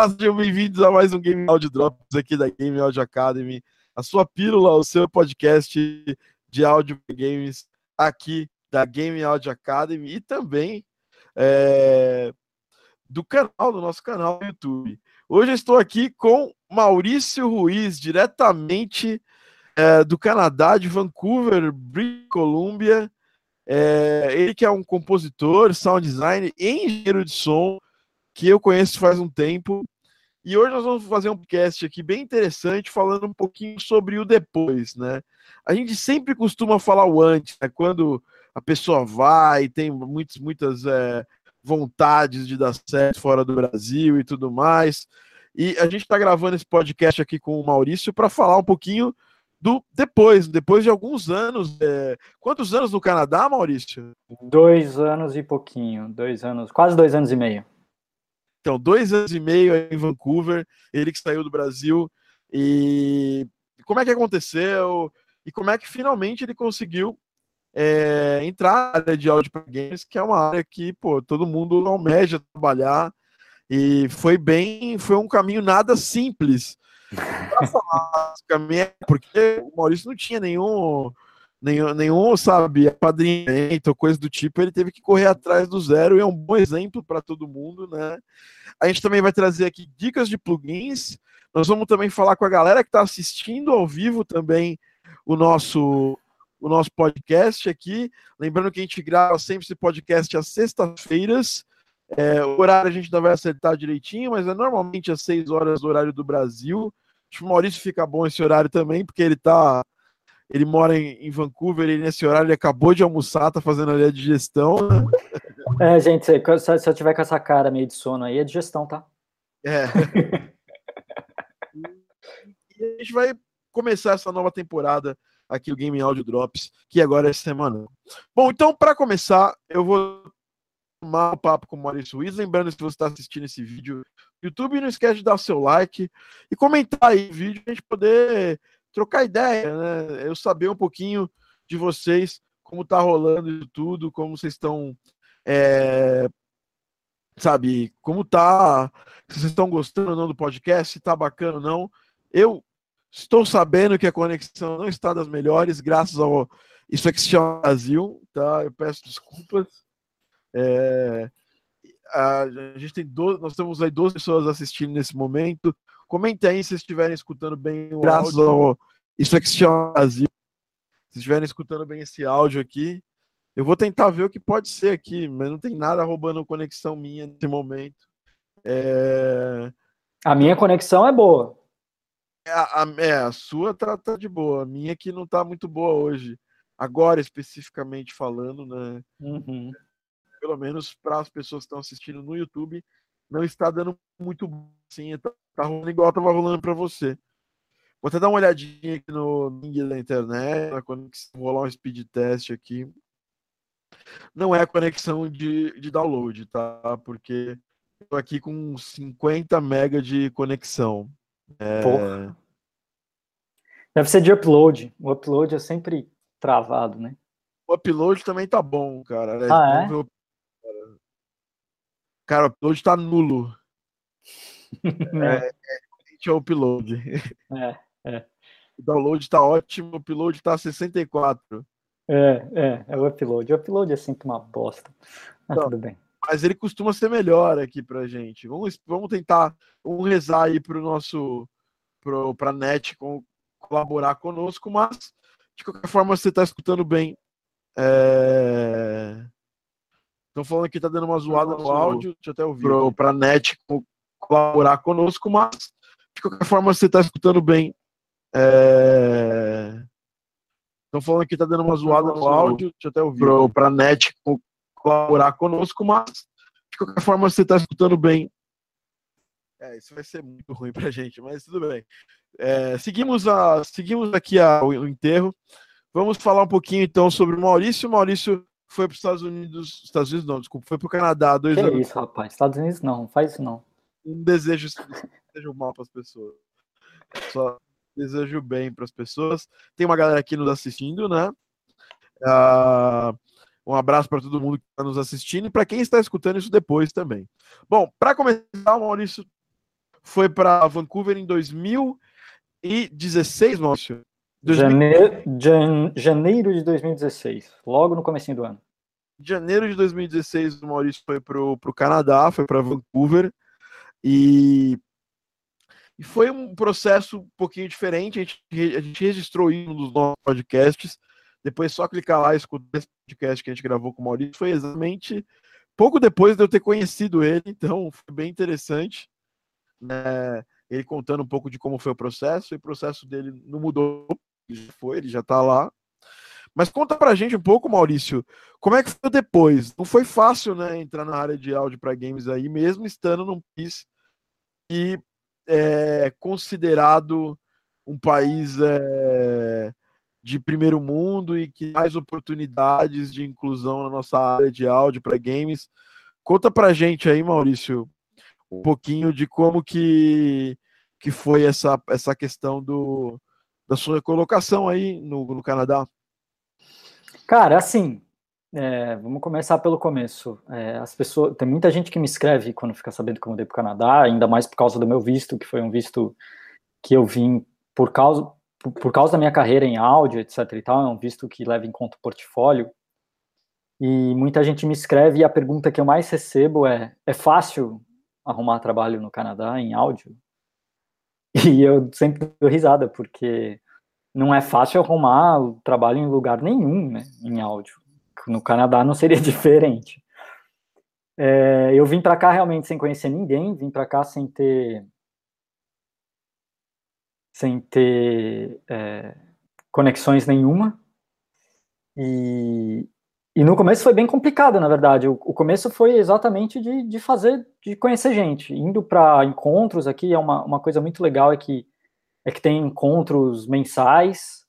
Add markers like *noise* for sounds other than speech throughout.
Olá, sejam bem-vindos a mais um Game Audio Drops aqui da Game Audio Academy, a sua pílula, o seu podcast de áudio games aqui da Game Audio Academy e também é, do canal, do nosso canal no YouTube. Hoje eu estou aqui com Maurício Ruiz, diretamente é, do Canadá, de Vancouver, British Columbia. É, ele que é um compositor, sound designer engenheiro de som, que eu conheço faz um tempo. E hoje nós vamos fazer um podcast aqui bem interessante, falando um pouquinho sobre o depois, né? A gente sempre costuma falar o antes, né? Quando a pessoa vai, tem muitas, muitas é, vontades de dar certo fora do Brasil e tudo mais. E a gente está gravando esse podcast aqui com o Maurício para falar um pouquinho do depois, depois de alguns anos. É... Quantos anos no Canadá, Maurício? Dois anos e pouquinho, dois anos, quase dois anos e meio. Então, dois anos e meio em Vancouver, ele que saiu do Brasil. E como é que aconteceu? E como é que finalmente ele conseguiu é, entrar na área de áudio para games, que é uma área que pô, todo mundo almeja trabalhar. E foi bem, foi um caminho nada simples. *laughs* falar, porque o Maurício não tinha nenhum nenhum, nenhum sabe, apadrinhamento ou coisa do tipo, ele teve que correr atrás do zero e é um bom exemplo para todo mundo, né? A gente também vai trazer aqui dicas de plugins. Nós vamos também falar com a galera que está assistindo ao vivo também o nosso o nosso podcast aqui. Lembrando que a gente grava sempre esse podcast às sextas-feiras. É, o horário a gente ainda vai acertar direitinho, mas é normalmente às seis horas do horário do Brasil. Acho que o Maurício fica bom esse horário também, porque ele tá ele mora em, em, Vancouver e nesse horário ele acabou de almoçar, tá fazendo ali a digestão. Né? É, gente, se, se, eu tiver com essa cara meio de sono aí, é digestão, tá? É. *laughs* e a gente vai começar essa nova temporada aqui o Game Audio Drops, que agora é semana. Bom, então, para começar, eu vou tomar o um papo com o Maurício Ruiz. Lembrando, se você está assistindo esse vídeo no YouTube, não esquece de dar o seu like e comentar aí o vídeo, a gente poder trocar ideia, né? Eu saber um pouquinho de vocês, como tá rolando tudo, como vocês estão, é, sabe, como tá, se vocês estão gostando ou não do podcast, se tá bacana ou não. Eu estou sabendo que a conexão não está das melhores, graças ao isso é que se chama Brasil, tá? Eu peço desculpas. É, a, a gente tem 12, nós temos aí 12 pessoas assistindo nesse momento. Comentem aí se estiverem escutando bem o Graças áudio. Ao, isso é que se chama Brasil. Se estiverem escutando bem esse áudio aqui, eu vou tentar ver o que pode ser aqui, mas não tem nada roubando conexão minha nesse momento. É... A minha conexão é boa. É, a, é, a sua tá, tá de boa. A minha que não tá muito boa hoje. Agora, especificamente falando, né? Uhum. Pelo menos para as pessoas que estão assistindo no YouTube, não está dando muito sim, tá, tá rolando igual tava rolando para você. Vou até dar uma olhadinha aqui no link da internet, na conexão, rolar um speed test aqui. Não é conexão de, de download, tá? Porque eu tô aqui com 50 mega de conexão. É... Porra. Deve ser de upload. O upload é sempre travado, né? O upload também tá bom, cara. Ah, é? Cara, o upload tá nulo. *laughs* é, é, é o upload. É, é. O download tá ótimo, o upload tá 64. É, é, é o upload. O upload é sempre uma bosta. Mas então, tudo bem. Mas ele costuma ser melhor aqui pra gente. Vamos, vamos tentar, vamos rezar aí pro nosso, pro, pra net com, colaborar conosco, mas de qualquer forma você tá escutando bem. É... Estão falando que tá dando uma zoada no áudio, deixa eu até ouvir. Pro, pra net colaborar conosco, mas de qualquer forma você tá escutando bem. É... Estão falando que tá dando uma zoada no áudio, deixa eu até ouvir. Pro, pra net colaborar conosco, mas de qualquer forma você tá escutando bem. É, isso vai ser muito ruim pra gente, mas tudo bem. É, seguimos, a, seguimos aqui a, o enterro. Vamos falar um pouquinho então sobre o Maurício. O Maurício foi para os Estados Unidos, Estados Unidos não, desculpa, foi para o Canadá dois que anos. É isso, rapaz, Estados Unidos não, faz isso não. Um desejo, desejo mal para as pessoas. Só desejo bem para as pessoas. Tem uma galera aqui nos assistindo, né? Uh, um abraço para todo mundo que está nos assistindo e para quem está escutando isso depois também. Bom, para começar, Maurício, foi para Vancouver em 2016, Márcio? 2000... Janeiro, jan... janeiro de 2016, logo no começo do ano. Janeiro de 2016, o Maurício foi para o Canadá, foi para Vancouver, e, e foi um processo um pouquinho diferente. A gente, a gente registrou isso nos nossos podcasts, depois só clicar lá e escutar esse podcast que a gente gravou com o Maurício. Foi exatamente pouco depois de eu ter conhecido ele, então foi bem interessante. Né? Ele contando um pouco de como foi o processo, e o processo dele não mudou, ele já foi, ele já está lá. Mas conta pra gente um pouco, Maurício, como é que foi depois? Não foi fácil, né, entrar na área de áudio para games aí, mesmo estando num país e é considerado um país é, de primeiro mundo e que mais oportunidades de inclusão na nossa área de áudio para games. Conta pra gente aí, Maurício, um pouquinho de como que, que foi essa, essa questão do, da sua colocação aí no, no Canadá. Cara, assim, é, vamos começar pelo começo. É, as pessoas, tem muita gente que me escreve quando fica sabendo que eu mudei para o Canadá, ainda mais por causa do meu visto, que foi um visto que eu vim por causa, por, por causa da minha carreira em áudio, etc. E tal, é um visto que leva em conta o portfólio. E muita gente me escreve e a pergunta que eu mais recebo é: é fácil arrumar trabalho no Canadá em áudio? E eu sempre dou risada, porque não é fácil arrumar trabalho em lugar nenhum, né, em áudio. No Canadá não seria *laughs* diferente. É, eu vim para cá realmente sem conhecer ninguém, vim para cá sem ter sem ter é, conexões nenhuma. E, e no começo foi bem complicado, na verdade. O, o começo foi exatamente de, de fazer, de conhecer gente. Indo para encontros aqui, é uma, uma coisa muito legal, é que é que tem encontros mensais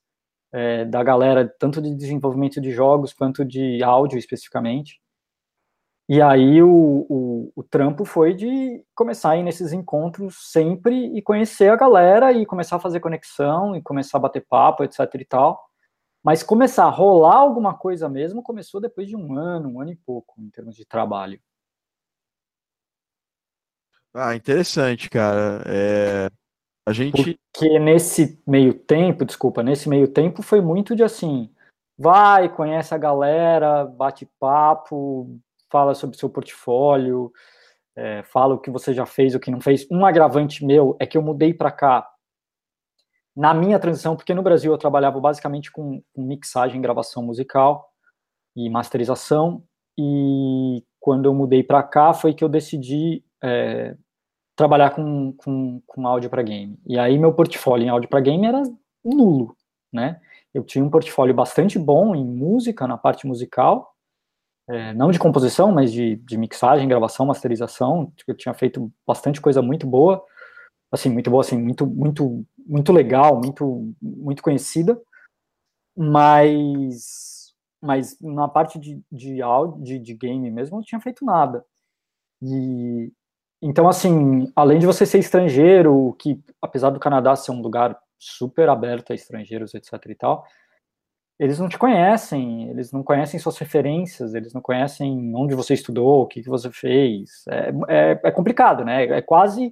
é, da galera, tanto de desenvolvimento de jogos quanto de áudio especificamente. E aí o, o, o, trampo foi de começar a ir nesses encontros sempre e conhecer a galera e começar a fazer conexão e começar a bater papo, etc e tal. Mas começar a rolar alguma coisa mesmo começou depois de um ano, um ano e pouco, em termos de trabalho. Ah, interessante, cara. É... A gente. Porque nesse meio tempo, desculpa, nesse meio tempo foi muito de assim, vai, conhece a galera, bate papo, fala sobre seu portfólio, é, fala o que você já fez, o que não fez. Um agravante meu é que eu mudei para cá na minha transição, porque no Brasil eu trabalhava basicamente com, mixagem, gravação musical e masterização, e quando eu mudei para cá foi que eu decidi é, trabalhar com, com, com áudio para game. E aí meu portfólio em áudio para game era nulo, né? Eu tinha um portfólio bastante bom em música, na parte musical, é, não de composição, mas de, de mixagem, gravação, masterização. Eu tinha feito bastante coisa muito boa, assim, muito boa, assim, muito, muito, muito legal, muito, muito conhecida, mas, mas na parte de, de áudio, de, de game mesmo, eu não tinha feito nada. E, então, assim, além de você ser estrangeiro, que apesar do Canadá ser um lugar super aberto a estrangeiros, etc e tal, eles não te conhecem, eles não conhecem suas referências, eles não conhecem onde você estudou, o que, que você fez. É, é, é complicado, né? É quase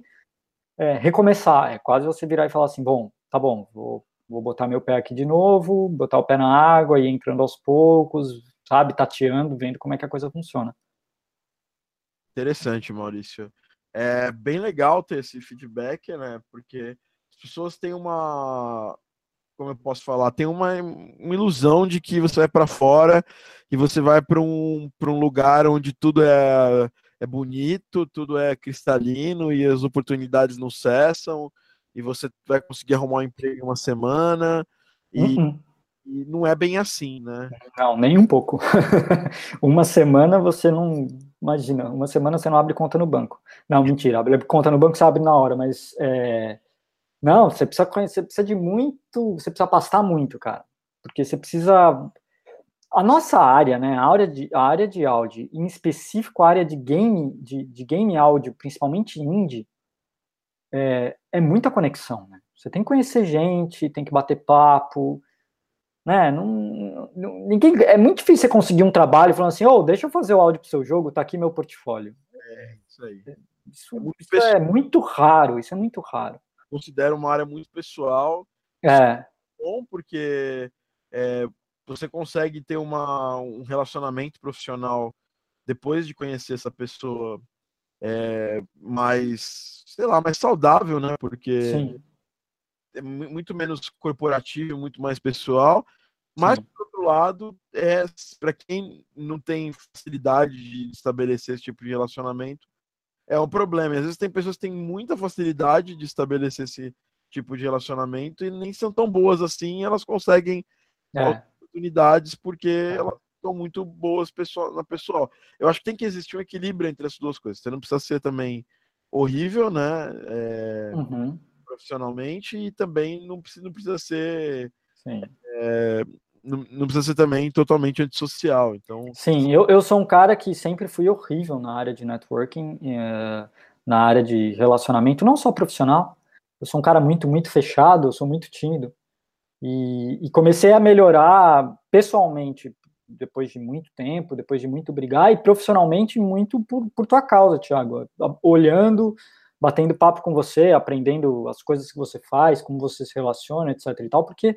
é, recomeçar, é quase você virar e falar assim, bom, tá bom, vou, vou botar meu pé aqui de novo, botar o pé na água e entrando aos poucos, sabe, tateando, vendo como é que a coisa funciona. Interessante, Maurício é bem legal ter esse feedback, né? Porque as pessoas têm uma, como eu posso falar, tem uma, uma ilusão de que você vai para fora e você vai para um, um lugar onde tudo é, é bonito, tudo é cristalino e as oportunidades não cessam e você vai conseguir arrumar um emprego em uma semana e, uhum. E não é bem assim, né? Não, nem um pouco. *laughs* uma semana você não Imagina, uma semana você não abre conta no banco. Não, mentira, abre conta no banco você abre na hora, mas é... não, você precisa conhecer, você precisa de muito, você precisa pastar muito, cara, porque você precisa a nossa área, né, a área de, a área de áudio, em específico a área de game, de, de game áudio, principalmente indie, é, é muita conexão, né? Você tem que conhecer gente, tem que bater papo, né? Não, não, ninguém, é muito difícil você conseguir um trabalho falando assim, oh, deixa eu fazer o áudio pro seu jogo, tá aqui meu portfólio. É, isso aí. Isso é muito, isso é muito raro, isso é muito raro. Considero uma área muito pessoal. É. Bom, porque é, você consegue ter uma, um relacionamento profissional depois de conhecer essa pessoa é, mais, sei lá, mais saudável, né? Porque Sim. É muito menos corporativo, muito mais pessoal. Mas, Sim. por outro lado, é, para quem não tem facilidade de estabelecer esse tipo de relacionamento, é um problema. às vezes tem pessoas que têm muita facilidade de estabelecer esse tipo de relacionamento e nem são tão boas assim, elas conseguem é. oportunidades porque é. elas são muito boas pessoal, na pessoal. Eu acho que tem que existir um equilíbrio entre as duas coisas. Você não precisa ser também horrível, né? É, uhum. Profissionalmente, e também não precisa, não precisa ser. É, não, não, precisa ser também totalmente antissocial. Então... Sim, eu, eu sou um cara que sempre fui horrível na área de networking, é, na área de relacionamento, não só profissional. Eu sou um cara muito, muito fechado, eu sou muito tímido. E, e comecei a melhorar pessoalmente depois de muito tempo, depois de muito brigar, e profissionalmente muito por, por tua causa, Thiago. Olhando, batendo papo com você, aprendendo as coisas que você faz, como você se relaciona, etc e tal, porque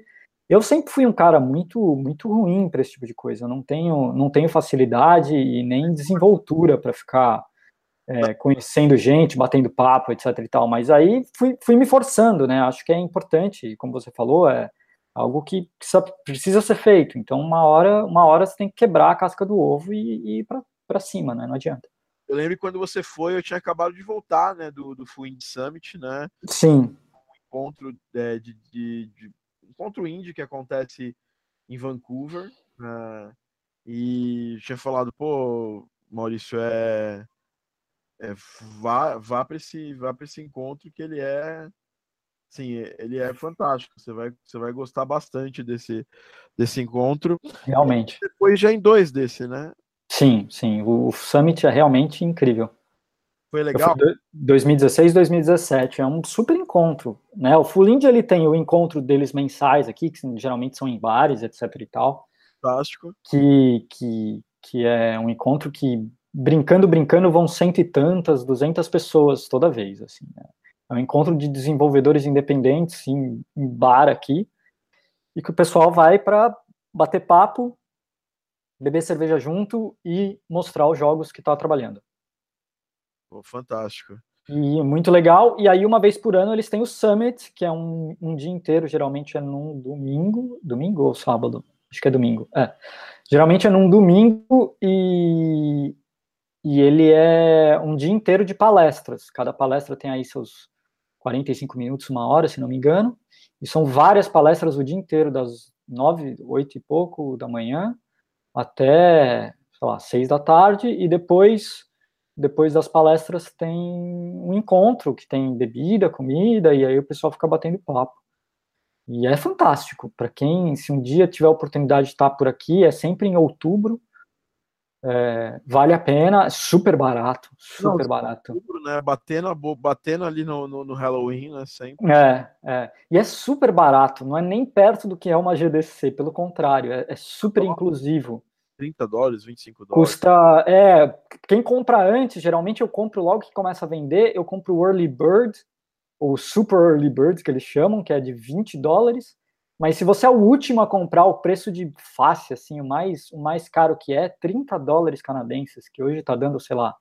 eu sempre fui um cara muito muito ruim para esse tipo de coisa. Eu não tenho não tenho facilidade e nem desenvoltura para ficar é, conhecendo gente, batendo papo, etc e tal. Mas aí fui, fui me forçando, né? Acho que é importante, como você falou, é algo que precisa ser feito. Então, uma hora, uma hora você tem que quebrar a casca do ovo e, e ir para cima, né? Não adianta. Eu lembro quando você foi, eu tinha acabado de voltar, né, do, do Full Indie Summit, né? Sim. Um encontro é, de, de, de, encontro indie que acontece em Vancouver, né? E tinha falado, pô, Maurício, é, é vá, vá para esse, vá esse encontro que ele é Sim, ele é fantástico. Você vai, você vai gostar bastante desse, desse encontro. Realmente. E depois já em dois desse, né? Sim, sim. O, Summit é realmente incrível. Foi legal? 2016, 2017. É um super encontro. Né? O Full India, ele tem o encontro deles mensais aqui, que geralmente são em bares, etc e tal. Fantástico. Que, que, que é um encontro que, brincando, brincando, vão cento e tantas, duzentas pessoas toda vez, assim, né? É um encontro de desenvolvedores independentes em, em bar aqui, e que o pessoal vai para bater papo, beber cerveja junto e mostrar os jogos que está trabalhando. Oh, fantástico. E muito legal. E aí, uma vez por ano, eles têm o Summit, que é um, um dia inteiro, geralmente é num domingo. Domingo ou sábado? Acho que é domingo. É. Geralmente é num domingo e, e ele é um dia inteiro de palestras. Cada palestra tem aí seus 45 minutos, uma hora, se não me engano, e são várias palestras o dia inteiro, das nove, oito e pouco da manhã até, sei lá, seis da tarde, e depois, depois das palestras tem um encontro que tem bebida, comida, e aí o pessoal fica batendo papo. E é fantástico, para quem, se um dia tiver a oportunidade de estar por aqui, é sempre em outubro, é, vale a pena, super barato, super Não, barato. Outubro, né? Batendo, batendo ali no, no, no, Halloween, né? Sempre. É, é. E é super barato, não é nem perto do que é uma GDC, pelo contrário, é, é super inclusivo. 30 dólares, 25 dólares. Custa. É, quem compra antes, geralmente eu compro logo que começa a vender, eu compro o Early Bird, ou Super Early Bird, que eles chamam, que é de 20 dólares. Mas se você é o último a comprar, o preço de face, assim, o mais, o mais caro que é, 30 dólares canadenses, que hoje está dando, sei lá,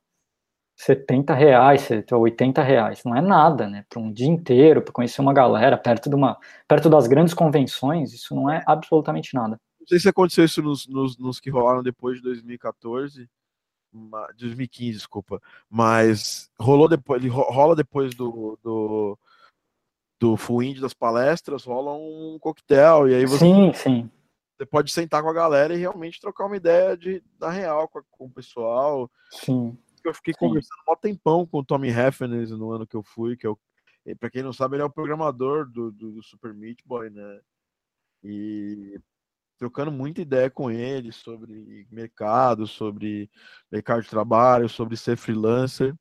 70 reais, 80 reais. Não é nada, né? Para um dia inteiro, para conhecer uma galera, perto, de uma, perto das grandes convenções, isso não é absolutamente nada. Não sei se aconteceu isso nos, nos, nos que rolaram depois de 2014, 2015, desculpa, mas rolou depois, rola depois do, do do full indie das palestras, rola um coquetel, e aí você, sim, sim. você pode sentar com a galera e realmente trocar uma ideia de, da real com, com o pessoal. Sim. Eu fiquei sim. conversando um tempão com o Tommy Hefferners no ano que eu fui, que eu, para quem não sabe, ele é o programador do, do, do Super Meat Boy, né? E trocando muita ideia com ele sobre mercado, sobre mercado de trabalho, sobre ser freelancer.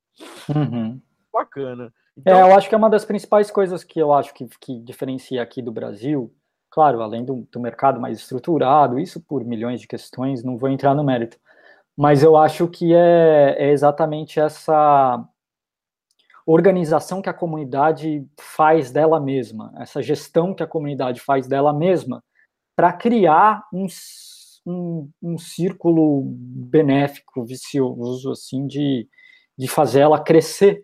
Uhum. Bacana. Então... É, eu acho que é uma das principais coisas que eu acho que, que diferencia aqui do Brasil, claro, além do, do mercado mais estruturado, isso por milhões de questões, não vou entrar no mérito, mas eu acho que é, é exatamente essa organização que a comunidade faz dela mesma, essa gestão que a comunidade faz dela mesma, para criar um, um, um, círculo benéfico, vicioso, assim, de, de fazer ela crescer,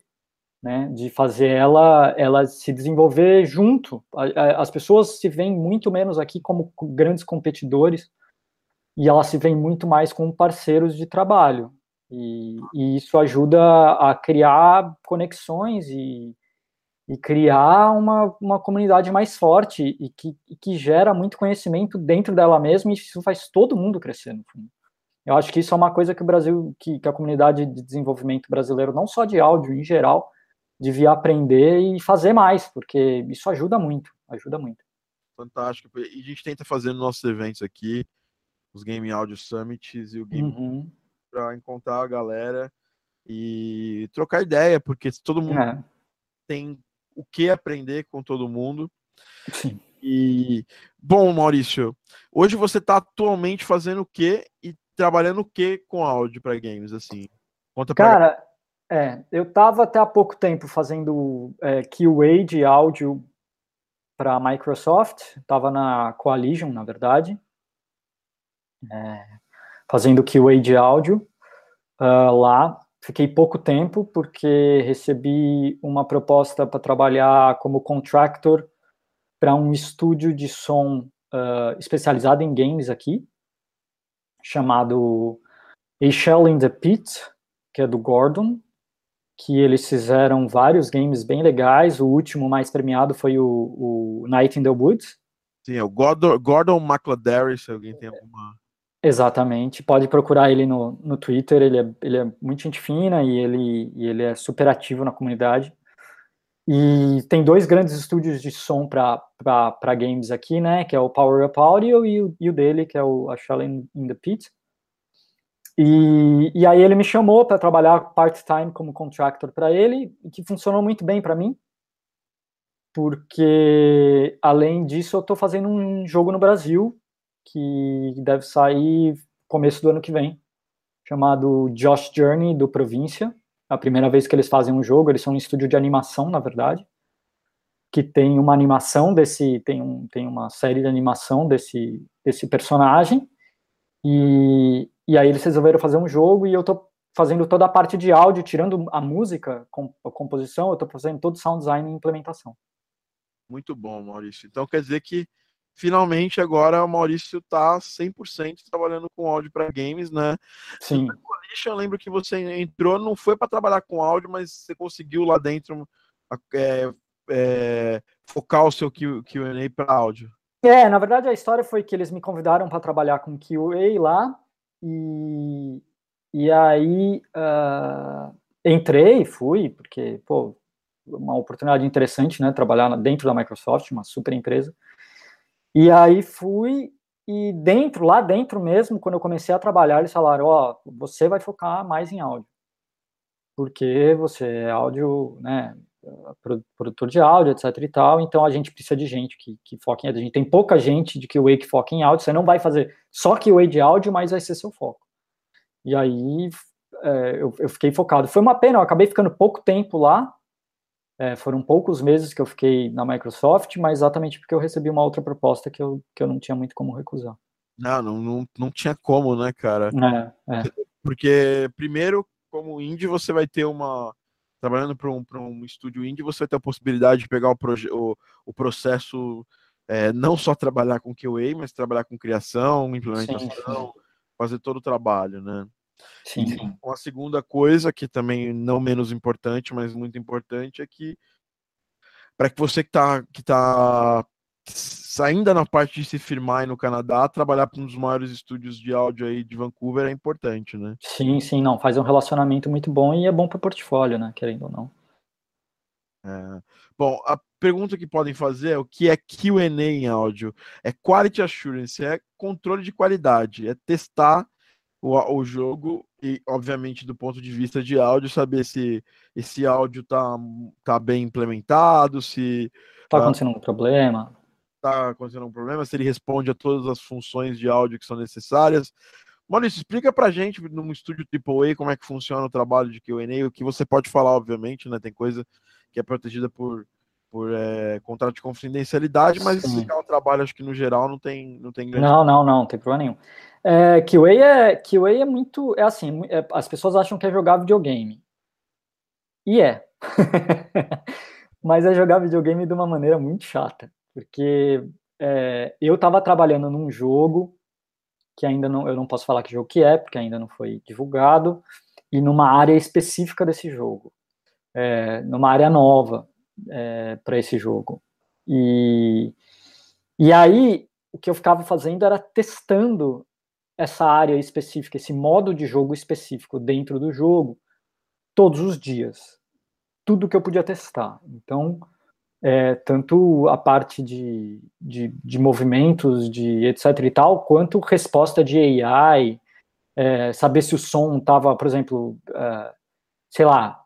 né, de fazer ela, ela se desenvolver junto. As pessoas se veem muito menos aqui como grandes competidores e elas se veem muito mais como parceiros de trabalho. E, e isso ajuda a criar conexões e, e criar uma, uma comunidade mais forte e que, e que gera muito conhecimento dentro dela mesma e isso faz todo mundo crescer, no fundo. Eu acho que isso é uma coisa que o Brasil, que, que a comunidade de desenvolvimento brasileiro, não só de áudio, em geral, devia aprender e fazer mais, porque isso ajuda muito, ajuda muito. Fantástico. E a gente tenta fazer nos nossos eventos aqui, os Game Audio Summits e o Game uhum para encontrar a galera e trocar ideia, porque todo mundo é. tem o que aprender com todo mundo. Sim. E bom, Maurício, hoje você está atualmente fazendo o que e trabalhando o que com áudio para games assim? Conta pra Cara, é, eu estava até há pouco tempo fazendo é, QA de áudio para a Microsoft, estava na Coalition, na verdade. É, fazendo QA de áudio uh, lá. Fiquei pouco tempo porque recebi uma proposta para trabalhar como contractor para um estúdio de som uh, especializado em games aqui, chamado A Shell in the Pit, que é do Gordon, que eles fizeram vários games bem legais. O último mais premiado foi o, o Night in the Woods. Sim, é o Gordon, Gordon McLadary, se alguém tem alguma Exatamente. Pode procurar ele no, no Twitter. Ele é, ele é muito gente fina e ele, e ele é super ativo na comunidade. E tem dois grandes estúdios de som para games aqui, né? Que é o Power Up Audio e o, e o dele, que é o A Shell in, in the Pit. E, e aí ele me chamou para trabalhar part-time como contractor para ele, que funcionou muito bem para mim, porque além disso eu estou fazendo um jogo no Brasil que deve sair começo do ano que vem, chamado Josh Journey do Província. A primeira vez que eles fazem um jogo, eles são um estúdio de animação, na verdade, que tem uma animação desse, tem, um, tem uma série de animação desse, desse personagem, e, e aí eles resolveram fazer um jogo, e eu tô fazendo toda a parte de áudio, tirando a música, a composição, eu tô fazendo todo o sound design e implementação. Muito bom, Maurício. Então quer dizer que finalmente agora o Maurício está 100% trabalhando com áudio para games, né? Sim. Eu lembro que você entrou, não foi para trabalhar com áudio, mas você conseguiu lá dentro é, é, focar o seu Q&A para áudio. É, na verdade a história foi que eles me convidaram para trabalhar com QA lá e, e aí uh, entrei, fui, porque, pô, uma oportunidade interessante, né, trabalhar dentro da Microsoft, uma super empresa. E aí fui e dentro, lá dentro mesmo, quando eu comecei a trabalhar, eles falaram, ó, oh, você vai focar mais em áudio. Porque você é áudio, né, produtor de áudio, etc e tal, então a gente precisa de gente que, que foque em áudio. A gente tem pouca gente de que o que foca em áudio, você não vai fazer só que o de áudio, mas vai ser seu foco. E aí é, eu, eu fiquei focado. Foi uma pena, eu acabei ficando pouco tempo lá, é, foram poucos meses que eu fiquei na Microsoft, mas exatamente porque eu recebi uma outra proposta que eu, que eu não tinha muito como recusar. Não, não, não, não tinha como, né, cara? É, é. Porque, primeiro, como indie, você vai ter uma. Trabalhando para um, um estúdio indie, você vai ter a possibilidade de pegar o, o, o processo, é, não só trabalhar com QA, mas trabalhar com criação, implementação, sim, sim. fazer todo o trabalho, né? Sim, sim. A segunda coisa, que também não menos importante, mas muito importante, é que para que você que está que tá ainda na parte de se firmar aí no Canadá, trabalhar para um dos maiores estúdios de áudio aí de Vancouver é importante, né? Sim, sim, não, faz um relacionamento muito bom e é bom para o portfólio, né, querendo ou não. É. Bom, a pergunta que podem fazer é o que é Q&A em áudio? É Quality Assurance, é controle de qualidade, é testar o, o jogo e, obviamente, do ponto de vista de áudio, saber se esse áudio tá, tá bem implementado, se. Tá acontecendo uh, um problema. Tá acontecendo um problema, se ele responde a todas as funções de áudio que são necessárias. Maurício, explica pra gente num estúdio AAA como é que funciona o trabalho de Q&A, o que você pode falar, obviamente, né? Tem coisa que é protegida por, por é, contrato de confidencialidade, mas Sim. explicar o trabalho, acho que no geral não tem, não tem grande... Não, não, não, não tem problema nenhum. É, QA, é, QA é muito, é assim, é, as pessoas acham que é jogar videogame. E é. *laughs* mas é jogar videogame de uma maneira muito chata, porque é, eu estava trabalhando num jogo que ainda não, eu não posso falar que jogo que é, porque ainda não foi divulgado, e numa área específica desse jogo, é, numa área nova é, para esse jogo. E, e aí, o que eu ficava fazendo era testando essa área específica, esse modo de jogo específico dentro do jogo, todos os dias. Tudo que eu podia testar. Então, é, tanto a parte de, de, de, movimentos, de etc e tal, quanto resposta de AI, é, saber se o som estava, por exemplo, é, sei lá,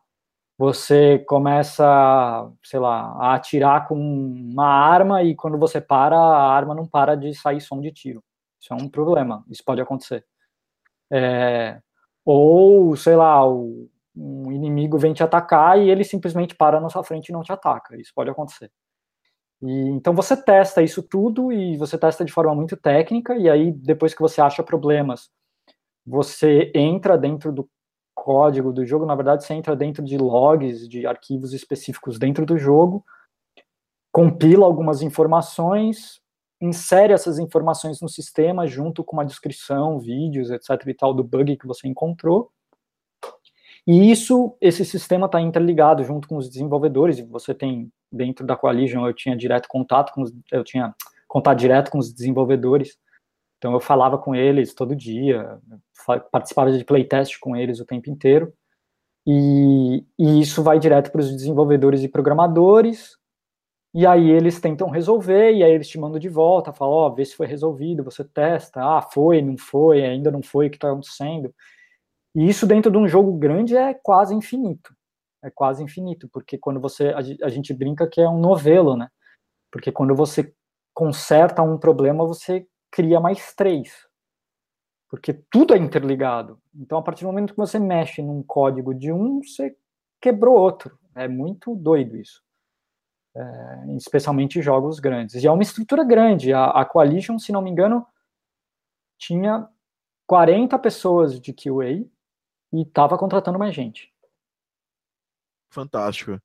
você começa, sei lá, a atirar com uma arma e quando você para, a arma não para de sair som de tiro. Isso é um problema, isso pode acontecer. É, ou, sei lá, o, um inimigo vem te atacar e ele simplesmente para na sua frente e não te ataca. Isso pode acontecer. E, então você testa isso tudo e você testa de forma muito técnica e aí depois que você acha problemas, você entra dentro do código do jogo, na verdade você entra dentro de logs, de arquivos específicos dentro do jogo, compila algumas informações, insere essas informações no sistema junto com uma descrição, vídeos, etc e tal do bug que você encontrou e isso, esse sistema está interligado junto com os desenvolvedores, e você tem, dentro da Coalition, eu tinha direto contato com os, eu tinha contato direto com os desenvolvedores, então eu falava com eles todo dia, participava de playtest com eles o tempo inteiro, e, e isso vai direto para os desenvolvedores e programadores, e aí eles tentam resolver, e aí eles te mandam de volta, falam, ó, oh, vê se foi resolvido, você testa, ah, foi, não foi, ainda não foi, o que está acontecendo, e isso dentro de um jogo grande é quase infinito. É quase infinito, porque quando você. A, gente brinca que é um novelo, né? Porque quando você conserta um problema, você cria mais três. Porque tudo é interligado. Então, a partir do momento que você mexe num código de um, você quebrou outro. É muito doido isso. É, especialmente jogos grandes. E é uma estrutura grande. A, a Coalition, se não me engano, tinha 40 pessoas de QA e estava contratando mais gente. Fantástico.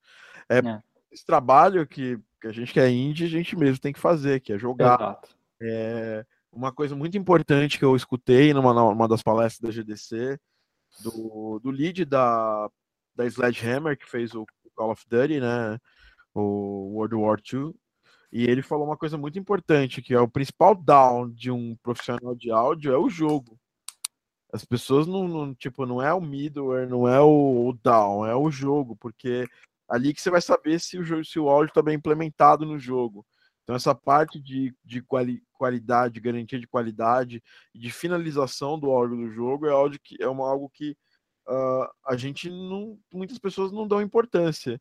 É, é. Esse trabalho que, que, a gente que é indie, a gente mesmo tem que fazer, que é jogar. Exato. É, uma coisa muito importante que eu escutei numa, numa das palestras da GDC, do, do lead da, da Sledgehammer, que fez o Call of Duty, né? O World War II. E ele falou uma coisa muito importante, que é o principal down de um profissional de áudio é o jogo. As pessoas não, não, tipo, não é o middleware, não é o, o, down, é o jogo, porque ali que você vai saber se o, jogo, se o áudio está bem implementado no jogo. Então, essa parte de, de quali, qualidade, garantia de qualidade de finalização do áudio do jogo é, áudio que, é uma, algo que uh, a gente não. Muitas pessoas não dão importância.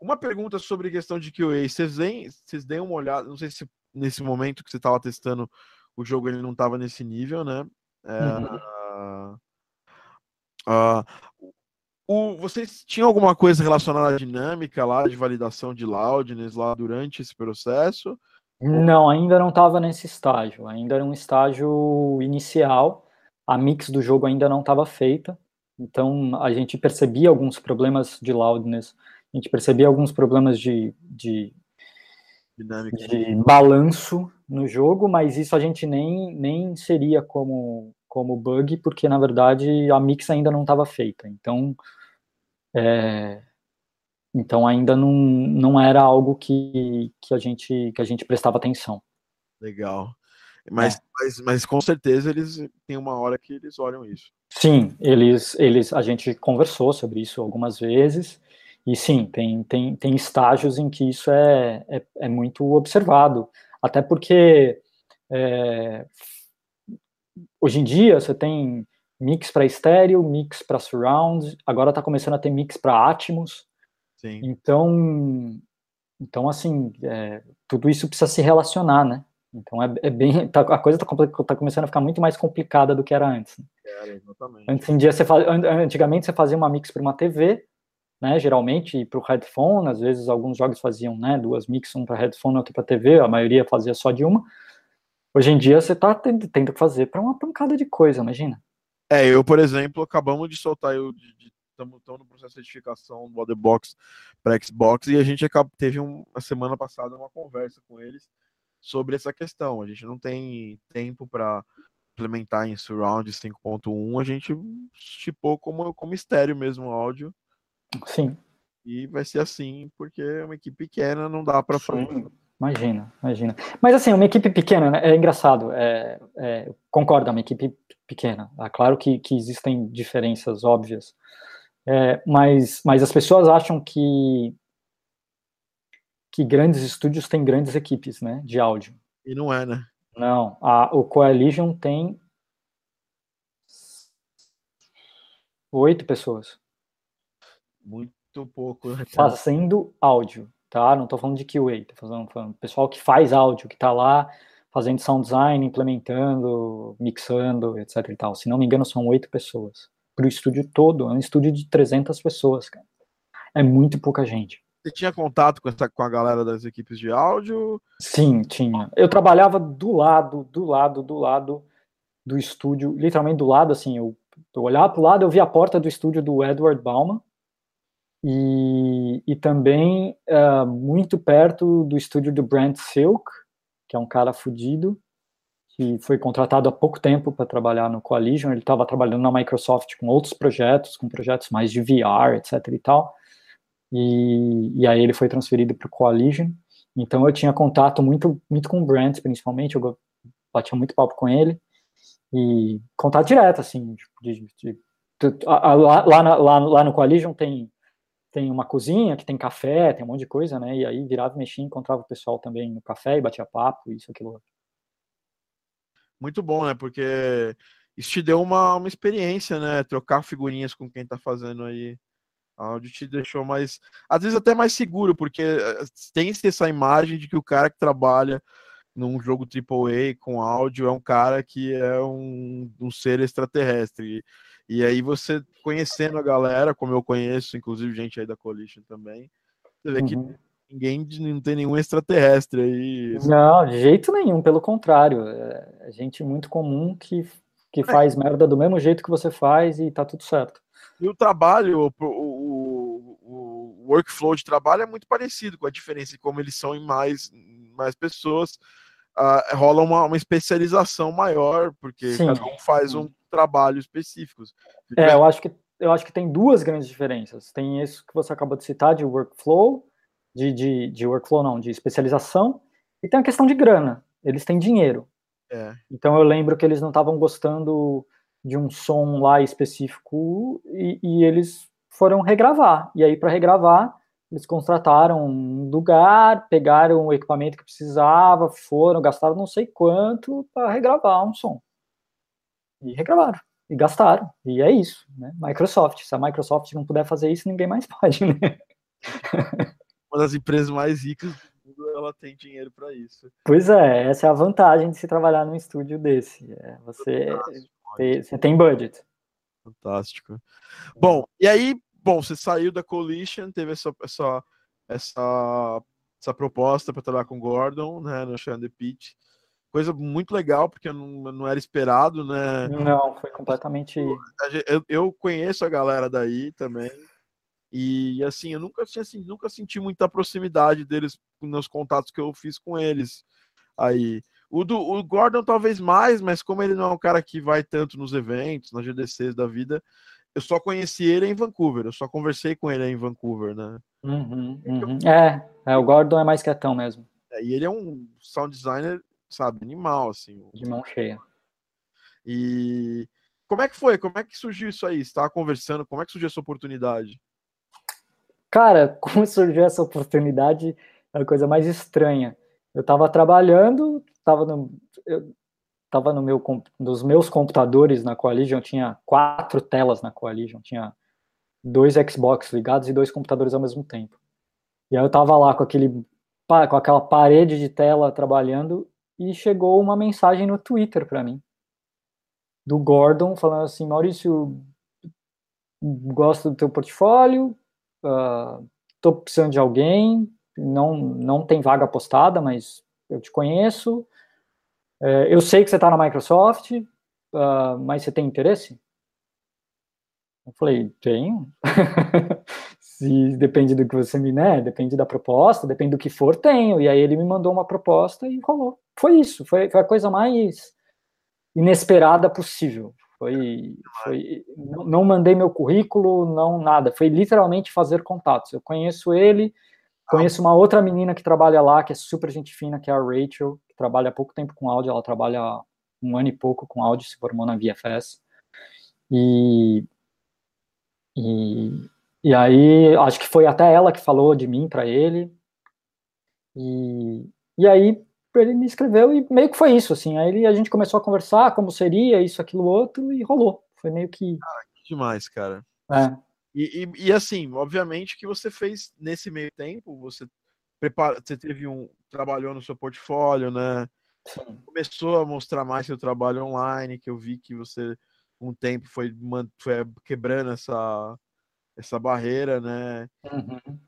Uma pergunta sobre questão de QA. Vocês deem, vocês deem uma olhada, não sei se nesse momento que você estava testando o jogo ele não estava nesse nível, né? É, uhum. Uh, o, vocês tinham alguma coisa relacionada à dinâmica lá de validação de loudness lá durante esse processo? Não, ainda não estava nesse estágio. Ainda era um estágio inicial. A mix do jogo ainda não estava feita. Então a gente percebia alguns problemas de loudness. A gente percebia alguns problemas de, de, de balanço no jogo, mas isso a gente nem, nem seria como como bug, porque na verdade a mix ainda não estava feita. Então, é, então ainda não, não era algo que, que, a gente, que a gente prestava atenção. Legal. Mas, é. mas, mas com certeza eles têm uma hora que eles olham isso. Sim, eles, eles, a gente conversou sobre isso algumas vezes. E sim, tem, tem, tem estágios em que isso é, é, é muito observado. Até porque é, hoje em dia você tem mix para estéreo, mix para surround, agora está começando a ter mix para Atmos. Sim. Então, então assim, é, tudo isso precisa se relacionar, né? Então é, é bem. Tá, a coisa está tá começando a ficar muito mais complicada do que era antes. Era, exatamente. Antes, em dia, você faz, antigamente você fazia uma mix para uma TV, né? Geralmente para o headphone, às vezes alguns jogos faziam né, duas mix, um para headphone, outro para TV, a maioria fazia só de uma. Hoje em dia você está tendo, tendo que fazer para uma pancada de coisa, imagina. É, eu, por exemplo, acabamos de soltar, eu estamos no processo de certificação do Box para Xbox e a gente teve um, a semana passada uma conversa com eles sobre essa questão. A gente não tem tempo para implementar em Surround 5.1, a gente chipou como, como estéreo mesmo o áudio. Sim. E vai ser assim, porque é uma equipe pequena, não dá para fazer. Imagina, imagina. Mas assim, uma equipe pequena, né, é engraçado, é, é, concordo, é uma equipe pequena. É claro que, que existem diferenças óbvias, é, mas, mas as pessoas acham que, que grandes estúdios têm grandes equipes né, de áudio. E não é, né? Não, a, o Coalition tem oito pessoas. Muito pouco. Né, Fazendo áudio tá? Não estou falando de QA, estou falando, falando pessoal que faz áudio, que está lá fazendo sound design, implementando, mixando, etc e tal. Se não me engano, são oito pessoas. Para o estúdio todo, é um estúdio de 300 pessoas, cara. É muito pouca gente. Você tinha contato com, essa, com a galera das equipes de áudio? Sim, tinha. Eu trabalhava do lado, do lado, do lado do estúdio, literalmente do lado, assim, eu, eu olhava para o lado, eu via a porta do estúdio do Edward Bauman, e, e também uh, muito perto do estúdio do Brent Silk, que é um cara fudido, que foi contratado há pouco tempo para trabalhar no Coalition. Ele estava trabalhando na Microsoft com outros projetos, com projetos mais de VR, etc. e tal. E, e aí ele foi transferido para o Coalition. Então eu tinha contato muito, muito com o Brent, principalmente. Eu batia muito papo com ele. E contato direto, assim. De, de, de, de lá, lá, lá, lá no Coalition tem tem uma cozinha que tem café, tem um monte de coisa, né? E aí virava e mexia, encontrava o pessoal também no café e batia papo, isso, aquilo. Muito bom, né? Porque isso te deu uma, uma experiência, né? Trocar figurinhas com quem tá fazendo aí áudio te deixou mais, às vezes até mais seguro, porque eh, tem essa imagem de que o cara que trabalha num jogo AAA com áudio é um cara que é um, um ser extraterrestre. E aí você conhecendo a galera, como eu conheço, inclusive gente aí da Coalition também, você vê uhum. que ninguém não tem nenhum extraterrestre aí. Não, de jeito nenhum, pelo contrário. É gente muito comum que, que é. faz merda do mesmo jeito que você faz e tá tudo certo. E o trabalho, o, o, o workflow de trabalho é muito parecido, com a diferença de como eles são em mais, mais pessoas. Uh, rola uma, uma especialização maior, porque Sim. cada um faz um trabalho específicos. É, eu acho que eu acho que tem duas grandes diferenças. Tem isso que você acabou de citar de workflow, de, de, de workflow não, de especialização, e tem a questão de grana. Eles têm dinheiro. É. Então eu lembro que eles não estavam gostando de um som lá específico e, e eles foram regravar. E aí para regravar eles contrataram um lugar, pegaram o equipamento que precisava, foram, gastaram não sei quanto para regravar um som e regravaram e gastaram. E é isso, né? Microsoft. Se a Microsoft não puder fazer isso, ninguém mais *laughs* pode, né? Uma das empresas mais ricas do mundo, ela tem dinheiro para isso. Pois é, essa é a vantagem de se trabalhar num estúdio desse. É você, ter, você tem budget. Fantástico. Bom, e aí, bom, você saiu da Coalition, teve essa, essa, essa, essa proposta para trabalhar com Gordon, né, no Shine the Pitch coisa muito legal, porque não, não era esperado, né? Não, foi completamente. Eu, eu conheço a galera daí também. E assim, eu nunca, assim, nunca senti muita proximidade deles nos contatos que eu fiz com eles. Aí. O, do, o Gordon talvez mais, mas como ele não é um cara que vai tanto nos eventos, nas GDCs da vida, eu só conheci ele em Vancouver, eu só conversei com ele em Vancouver, né? Uhum, uhum. É, é, o Gordon é mais quietão mesmo. É, e ele é um sound designer sabe, animal, assim. De mão cheia. E como é que foi? Como é que surgiu isso aí? Você estava conversando, como é que surgiu essa oportunidade? Cara, *laughs* como surgiu essa oportunidade é a coisa mais estranha. Eu estava trabalhando, estava no, eu tava no meu, nos meus computadores na Coalition, tinha quatro telas na Coalition, tinha dois Xbox ligados e dois computadores ao mesmo tempo. E aí eu estava lá com aquele com aquela parede de tela trabalhando e chegou uma mensagem no Twitter para mim do Gordon falando assim, Maurício, gosto do teu portfólio, uh, tô precisando de alguém, não não tem vaga postada, mas eu te conheço, uh, eu sei que você está na Microsoft, uh, mas você tem interesse? Eu falei, tenho. *laughs* Se depende do que você me, né? Depende da proposta, depende do que for, tenho. E aí ele me mandou uma proposta e rolou. Foi isso, foi, foi a coisa mais inesperada possível. Foi, foi não, não mandei meu currículo, não nada. Foi literalmente fazer contatos. Eu conheço ele, conheço uma outra menina que trabalha lá, que é super gente fina, que é a Rachel, que trabalha há pouco tempo com áudio. Ela trabalha um ano e pouco com áudio, se formou na VFS. E, e, e aí, acho que foi até ela que falou de mim para ele. E, e aí, ele me escreveu e meio que foi isso, assim. Aí ele, a gente começou a conversar como seria isso, aquilo, outro, e rolou. Foi meio que. Ah, que demais, cara. É. E, e, e, assim, obviamente que você fez nesse meio tempo, você prepara, você teve um trabalhou no seu portfólio, né? Sim. Começou a mostrar mais seu trabalho online, que eu vi que você um tempo foi, foi quebrando essa essa barreira, né? Uhum.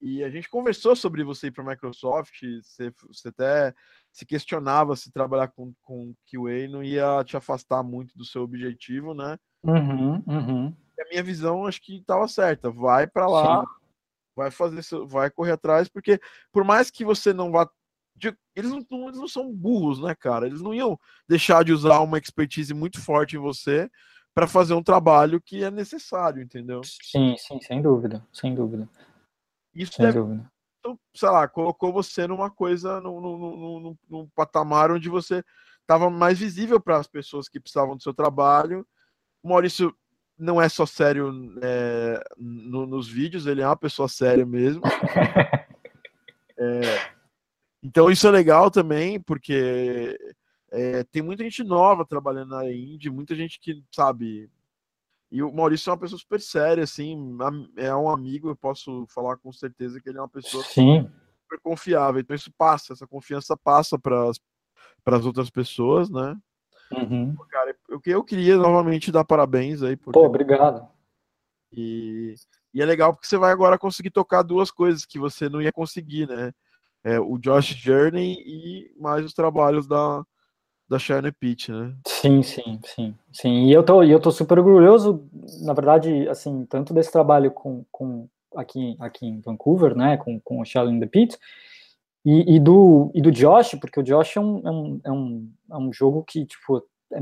E a gente conversou sobre você ir para a Microsoft, você, você, até se questionava se trabalhar com, com QA não ia te afastar muito do seu objetivo, né? Uhum, uhum. a minha visão acho que estava certa. Vai para lá, Sim. vai fazer, vai correr atrás, porque por mais que você não vá eles não, eles não são burros, né, cara? Eles não iam deixar de usar uma expertise muito forte em você para fazer um trabalho que é necessário, entendeu? Sim, sim, sem dúvida, sem dúvida. Isso Sem deve, dúvida. Então, sei lá, colocou você numa coisa, num, num, num, num patamar onde você estava mais visível para as pessoas que precisavam do seu trabalho. O Maurício não é só sério é, no, nos vídeos, ele é uma pessoa séria mesmo. *laughs* é, então isso é legal também, porque é, tem muita gente nova trabalhando na Indie, muita gente que, sabe, e o Maurício é uma pessoa super séria, assim, é um amigo, eu posso falar com certeza que ele é uma pessoa Sim. super confiável. Então isso passa, essa confiança passa para as outras pessoas, né? Uhum. Cara, eu, eu queria novamente dar parabéns aí. Porque... Pô, obrigado. E, e é legal porque você vai agora conseguir tocar duas coisas que você não ia conseguir, né? É, o Josh Journey e mais os trabalhos da, da Shine Pitch, né? Sim, sim, sim, sim. E eu tô, eu tô super orgulhoso, na verdade, assim, tanto desse trabalho com, com aqui, aqui em Vancouver, né, com, com o Shell the Pit, e, e, do, e do Josh, porque o Josh é um, é um, é um, é um jogo que, tipo, é,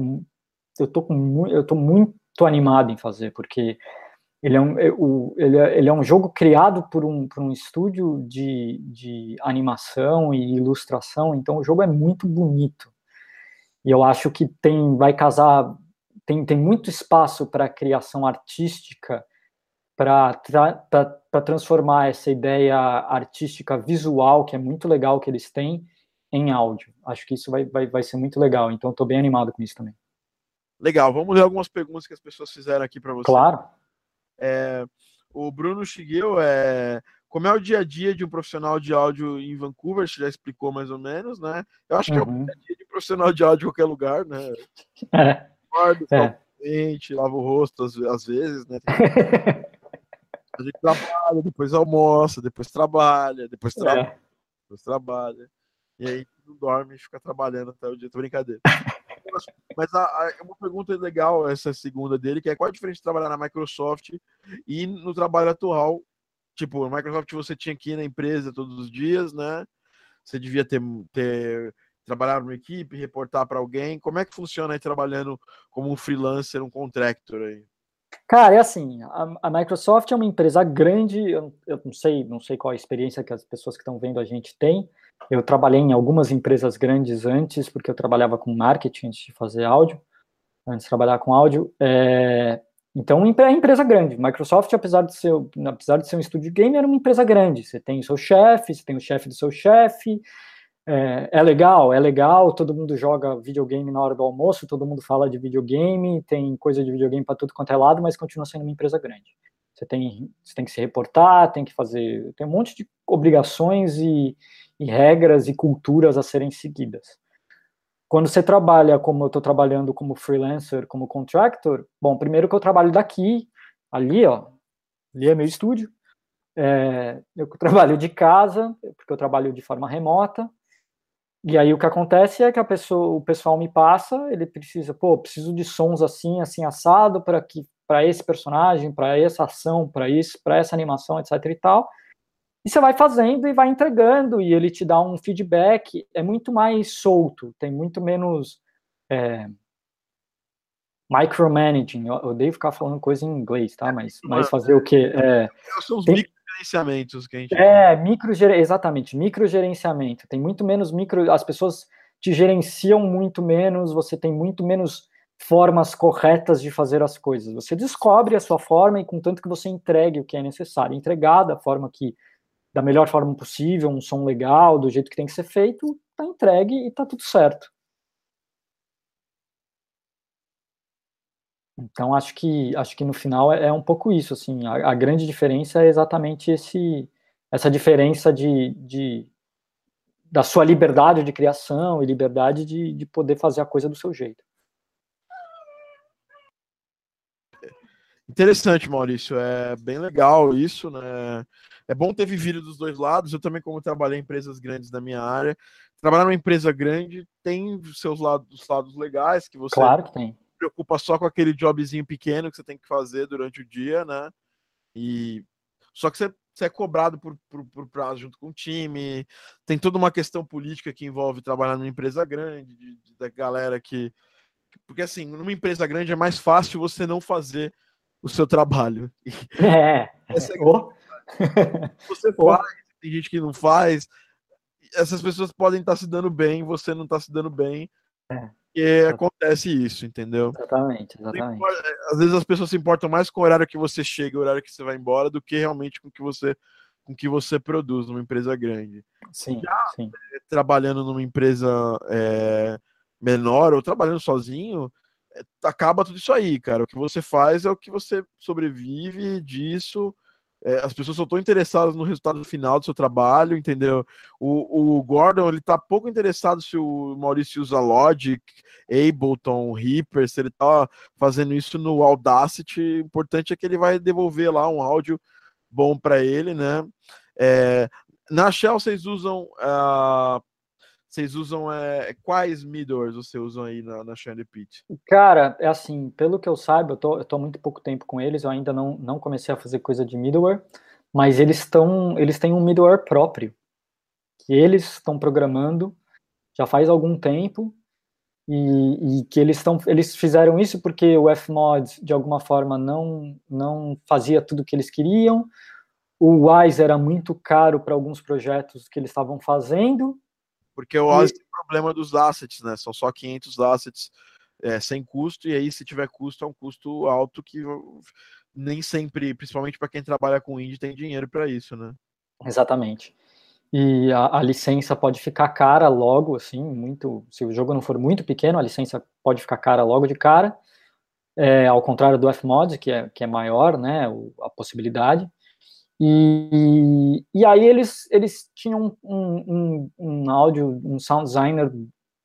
eu, tô com, eu tô muito animado em fazer, porque ele é um, é, ele é, ele é um jogo criado por um, por um estúdio de, de animação e ilustração, então o jogo é muito bonito. E eu acho que tem vai casar tem, tem muito espaço para criação artística para tra, transformar essa ideia artística visual, que é muito legal que eles têm, em áudio. Acho que isso vai, vai, vai ser muito legal, então estou bem animado com isso também. Legal, vamos ler algumas perguntas que as pessoas fizeram aqui para você. Claro. É, o Bruno Chigueu é como é o dia a dia de um profissional de áudio em Vancouver, você já explicou mais ou menos, né? Eu acho que é o uhum. dia a dia de um profissional de áudio em qualquer lugar, né? *laughs* É. Acorda, é. lava o rosto às, às vezes, né? *laughs* a gente trabalha, depois almoça, depois trabalha, depois trabalha, é. depois trabalha. E aí não dorme e fica trabalhando até o dia. Tô brincadeira. *laughs* Mas a, a, uma pergunta legal, essa segunda dele, que é qual a diferença de trabalhar na Microsoft e no trabalho atual Tipo, a Microsoft você tinha que ir na empresa todos os dias, né? Você devia ter, ter trabalhar numa equipe, reportar para alguém. Como é que funciona aí trabalhando como um freelancer, um contractor aí? Cara, é assim, a, a Microsoft é uma empresa grande, eu, eu, não sei, não sei qual a experiência que as pessoas que estão vendo a gente tem. Eu trabalhei em algumas empresas grandes antes, porque eu trabalhava com marketing antes de fazer áudio, antes de trabalhar com áudio. É, então, é empresa grande. Microsoft, apesar de ser, apesar de ser um estúdio de game, era uma empresa grande. Você tem o seu chefe, você tem o chefe do seu chefe. É, é, legal, é legal. Todo mundo joga videogame na hora do almoço, todo mundo fala de videogame, tem coisa de videogame para tudo quanto é lado, mas continua sendo uma empresa grande. Você tem, você tem que se reportar, tem que fazer. Tem um monte de obrigações e, e regras e culturas a serem seguidas. Quando você trabalha como eu estou trabalhando como freelancer, como contractor, bom, primeiro que eu trabalho daqui, ali, ó, ali é meu estúdio, é, eu *laughs* trabalho de casa, porque eu trabalho de forma remota, e aí o que acontece é que a pessoa, o pessoal me passa, ele precisa, pô, preciso de sons assim, assim assado para que para esse personagem, para essa ação, para isso, para essa animação, etc e tal. E você vai fazendo e vai entregando, e ele te dá um feedback, é muito mais solto, tem muito menos é, micromanaging. Eu odeio ficar falando coisa em inglês, tá? Mas, mas fazer o quê? É, São os tem, microgerenciamentos que a gente. É, micro, exatamente, microgerenciamento. Tem muito menos micro. As pessoas te gerenciam muito menos, você tem muito menos formas corretas de fazer as coisas. Você descobre a sua forma e contanto que você entregue o que é necessário, entregar da forma que da melhor forma possível, um som legal, do jeito que tem que ser feito, tá entregue e tá tudo certo. Então acho que acho que no final é, é um pouco isso, assim, a, a, grande diferença é exatamente esse essa diferença de, de da sua liberdade de criação e liberdade de, de poder fazer a coisa do seu jeito. Interessante, Maurício. É bem legal isso, né? É bom ter vivido dos dois lados. Eu também, como trabalhei em empresas grandes da minha área, trabalhar numa empresa grande tem seus lados, lados legais que você claro que tem. preocupa só com aquele jobzinho pequeno que você tem que fazer durante o dia, né? E só que você, você é cobrado por, por, por, prazo junto com o time. Tem toda uma questão política que envolve trabalhar numa empresa grande, de, de, da galera que. Porque assim, numa empresa grande é mais fácil você não fazer o seu trabalho. *laughs* É. Essa é oh. *laughs* Você faz, tem gente que não faz. Essas pessoas podem estar se dando bem, você não está se dando bem. É. E acontece isso, entendeu? Exatamente, exatamente. Às vezes as pessoas se importam mais com o horário que você chega, o horário que você vai embora, do que realmente com o que você, com que você produz numa empresa grande. Sim, Já, sim. É, trabalhando numa empresa é, menor ou trabalhando sozinho, é, acaba tudo isso aí, cara. O que você faz é o que você sobrevive disso é, as pessoas só estão interessadas no resultado final do seu trabalho, entendeu? O, o Gordon, ele tá pouco interessado se o Maurício usa Logic, Ableton, Reaper, se ele tá fazendo isso no Audacity. O importante é que ele vai devolver lá um áudio bom para ele, né? É, na Shell, vocês usam uh, vocês usam é, quais middlers vocês usam aí na, na Shiny Pit? Cara, é assim, pelo que eu saiba, eu tô, eu tô muito pouco tempo com eles, eu ainda não, não comecei a fazer coisa de middleware, mas eles estão, eles têm um middleware próprio, que eles estão programando já faz algum tempo, e, e, que eles estão eles fizeram isso porque o Fmod de alguma forma não não fazia tudo o que eles queriam o Wise era muito caro para alguns projetos que eles estavam fazendo porque o Oz e... tem problema dos assets, né? São só 500 assets é, sem custo, e aí se tiver custo, é um custo alto que nem sempre, principalmente para quem trabalha com indie, tem dinheiro para isso, né? Exatamente. E a, a, licença pode ficar cara logo, assim, muito. Se o jogo não for muito pequeno, a licença pode ficar cara logo de cara. É, ao contrário do Fmod, que é, que é maior, né, a possibilidade. E, e aí eles, eles tinham um, um, um áudio, um sound designer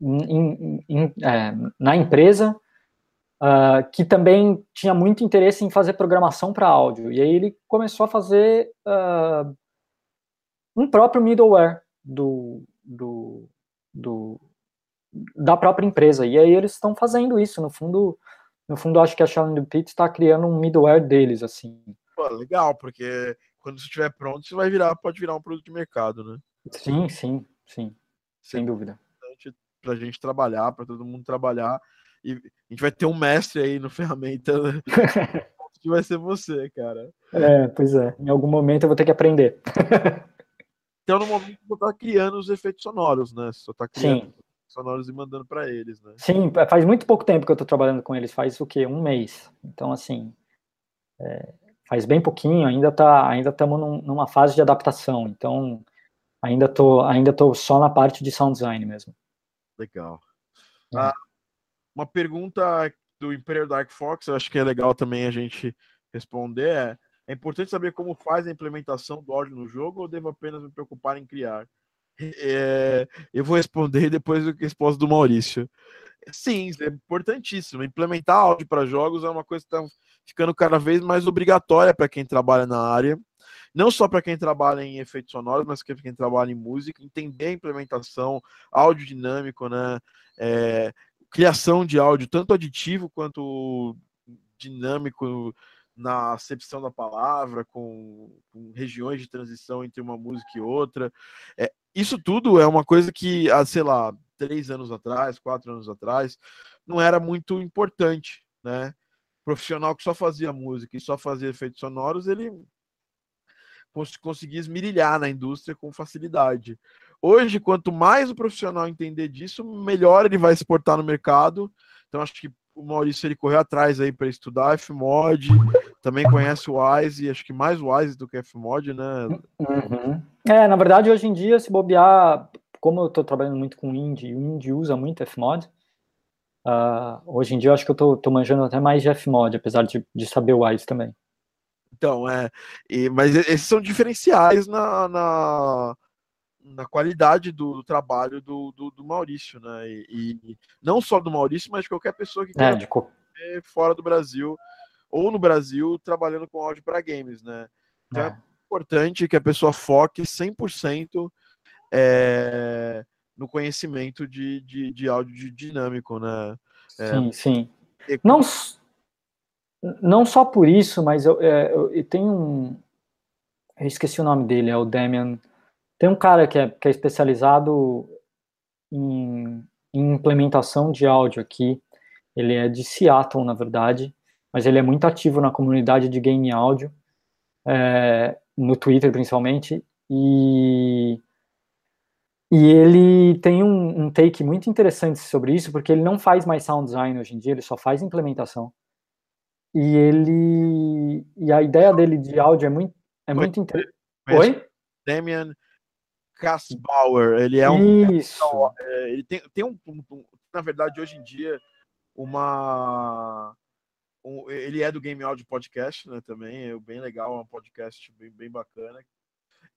in, in, é, na empresa uh, que também tinha muito interesse em fazer programação para áudio. E aí ele começou a fazer uh, um próprio middleware do, do, do, da própria empresa. E aí eles estão fazendo isso. No fundo, no fundo acho que a Shannon Pitt está criando um middleware deles, assim. Pô, legal, porque quando isso estiver pronto, isso vai virar, pode virar um produto de mercado, né? Sim, sim, sim. Sem Sim. dúvida. Para a gente trabalhar, para todo mundo trabalhar. E a gente vai ter um mestre aí no *laughs* ferramenta né? *laughs* que vai ser você, cara. É, pois é. Em algum momento eu vou ter que aprender. *laughs* então, no momento, você tá criando os efeitos sonoros, né? Você só tá criando Sim. sonoros e mandando para eles, né? Sim, faz muito pouco tempo que eu tô trabalhando com eles. Faz o quê? Um mês. Então, assim. É, faz bem pouquinho, ainda tá, ainda estamos num, numa fase de adaptação, então ainda tô, ainda tô só na parte de sound design mesmo. Legal. É. Ah, uma pergunta do Imperial Dark Fox, eu acho que é legal também a gente responder é, é importante saber como faz a implementação do áudio no jogo ou devo apenas me preocupar em criar? É, eu vou responder depois do resposta do Maurício. Sim, é importantíssimo. Implementar áudio para jogos é uma coisa que está ficando cada vez mais obrigatória para quem trabalha na área. Não só para quem trabalha em efeitos sonoros, mas para quem trabalha em música, entender a implementação, áudio dinâmico, né? É, criação de áudio, tanto aditivo quanto dinâmico na acepção da palavra, com, com, regiões de transição entre uma música e outra. É, isso tudo é uma coisa que, há, sei lá, três anos atrás, quatro anos atrás, não era muito importante, né? Profissional que só fazia música e só fazia efeitos sonoros, ele conseguia esmirilhar na indústria com facilidade. Hoje, quanto mais o profissional entender disso, melhor ele vai exportar no mercado. Então, acho que o Maurício ele correu atrás aí para estudar Fmod, também conhece o Wise, acho que mais o Wise do que Fmod, né? Uhum. É, na verdade, hoje em dia, se bobear, como eu estou trabalhando muito com Indie, o Indie usa muito Fmod, uh, hoje em dia eu acho que eu estou manjando até mais de Fmod, apesar de, de saber o Wise também. Então, é, e, mas esses são diferenciais na, na na qualidade do, do trabalho do, do, do, Maurício, né? E, e, não só do Maurício, mas de qualquer pessoa que é, queira co... fora do Brasil ou no Brasil trabalhando com áudio para games, né? Então é. é. importante que a pessoa foque 100% é, no conhecimento de, de, de áudio dinâmico, né? É, sim, sim. E... Não, não só por isso, mas eu, é, eu, eu tenho um. Eu esqueci o nome dele, é o Damian tem um cara que é, que é especializado em, em implementação de áudio aqui. Ele é de Seattle, na verdade, mas ele é muito ativo na comunidade de game áudio, é, no Twitter principalmente, e, e ele tem um, um, take muito interessante sobre isso, porque ele não faz mais sound design hoje em dia, ele só faz implementação. E ele e a ideia dele de áudio é muito é muito interessante. Oi? Damian Kassbauer, ele é um. Isso. É, ele tem, tem um, um, um, Na verdade, hoje em dia, uma. Um, ele é do Game Audio Podcast, né? Também, é bem legal, é um podcast bem, bem bacana.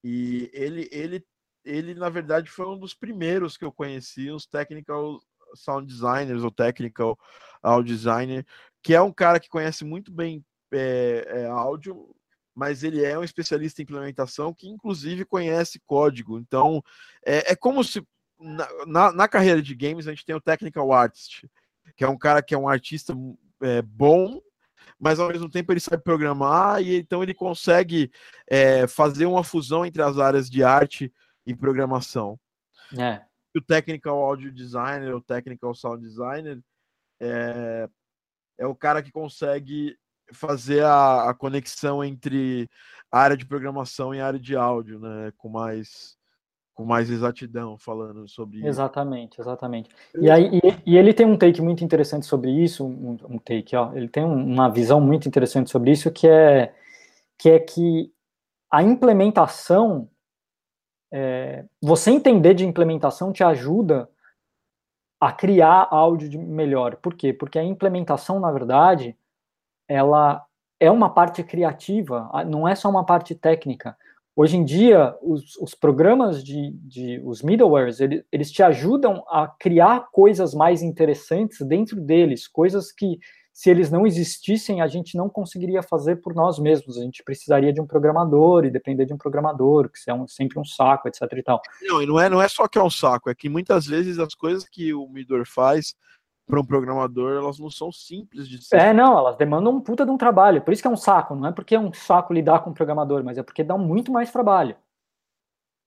E ele, ele, ele, na verdade, foi um dos primeiros que eu conheci, os technical sound designers ou technical audio designer, que é um cara que conhece muito bem é, é, áudio, mas ele é um especialista em implementação que, inclusive, conhece código. Então, é, é como se na, na, na, carreira de games a gente tem o technical artist, que é um cara que é um artista é, bom, mas ao mesmo tempo ele sabe programar e então ele consegue é, fazer uma fusão entre as áreas de arte e programação. É. O technical audio designer, o technical sound designer é, é o cara que consegue fazer a, a, conexão entre a área de programação e a área de áudio, né? Com mais com mais exatidão falando sobre exatamente exatamente e aí e, e, ele tem um take muito interessante sobre isso um, um take ó ele tem uma visão muito interessante sobre isso que é que é que a implementação é, você entender de implementação te ajuda a criar áudio de melhor por quê porque a implementação na verdade ela é uma parte criativa, não é só uma parte técnica. Hoje em dia, os, os programas de, de, os middlewares, ele, eles te ajudam a criar coisas mais interessantes dentro deles, coisas que, se eles não existissem, a gente não conseguiria fazer por nós mesmos. A gente precisaria de um programador e depender de um programador, que é um, sempre um saco, etc. E tal. Não, e não é, não é só que é um saco, é que muitas vezes as coisas que o middleware faz para um programador, elas não são simples de ser. É, não, elas demandam um puta de um trabalho. Por isso que é um saco. Não é porque é um saco lidar com o programador, mas é porque dá muito mais trabalho.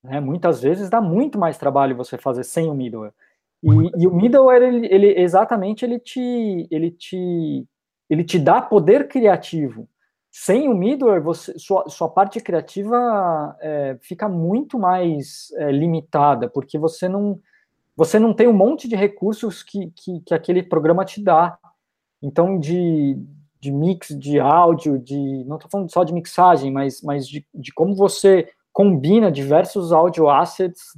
Né? Muitas vezes dá muito mais trabalho você fazer sem o middleware. E, e o middleware, ele, ele, exatamente, ele te, ele, te, ele te dá poder criativo. Sem o middleware, você, sua, sua parte criativa é, fica muito mais é, limitada, porque você não você não tem um monte de recursos que, que, que aquele programa te dá. Então, de, de mix de áudio, de não estou falando só de mixagem, mas, mas de, de como você combina diversos audio assets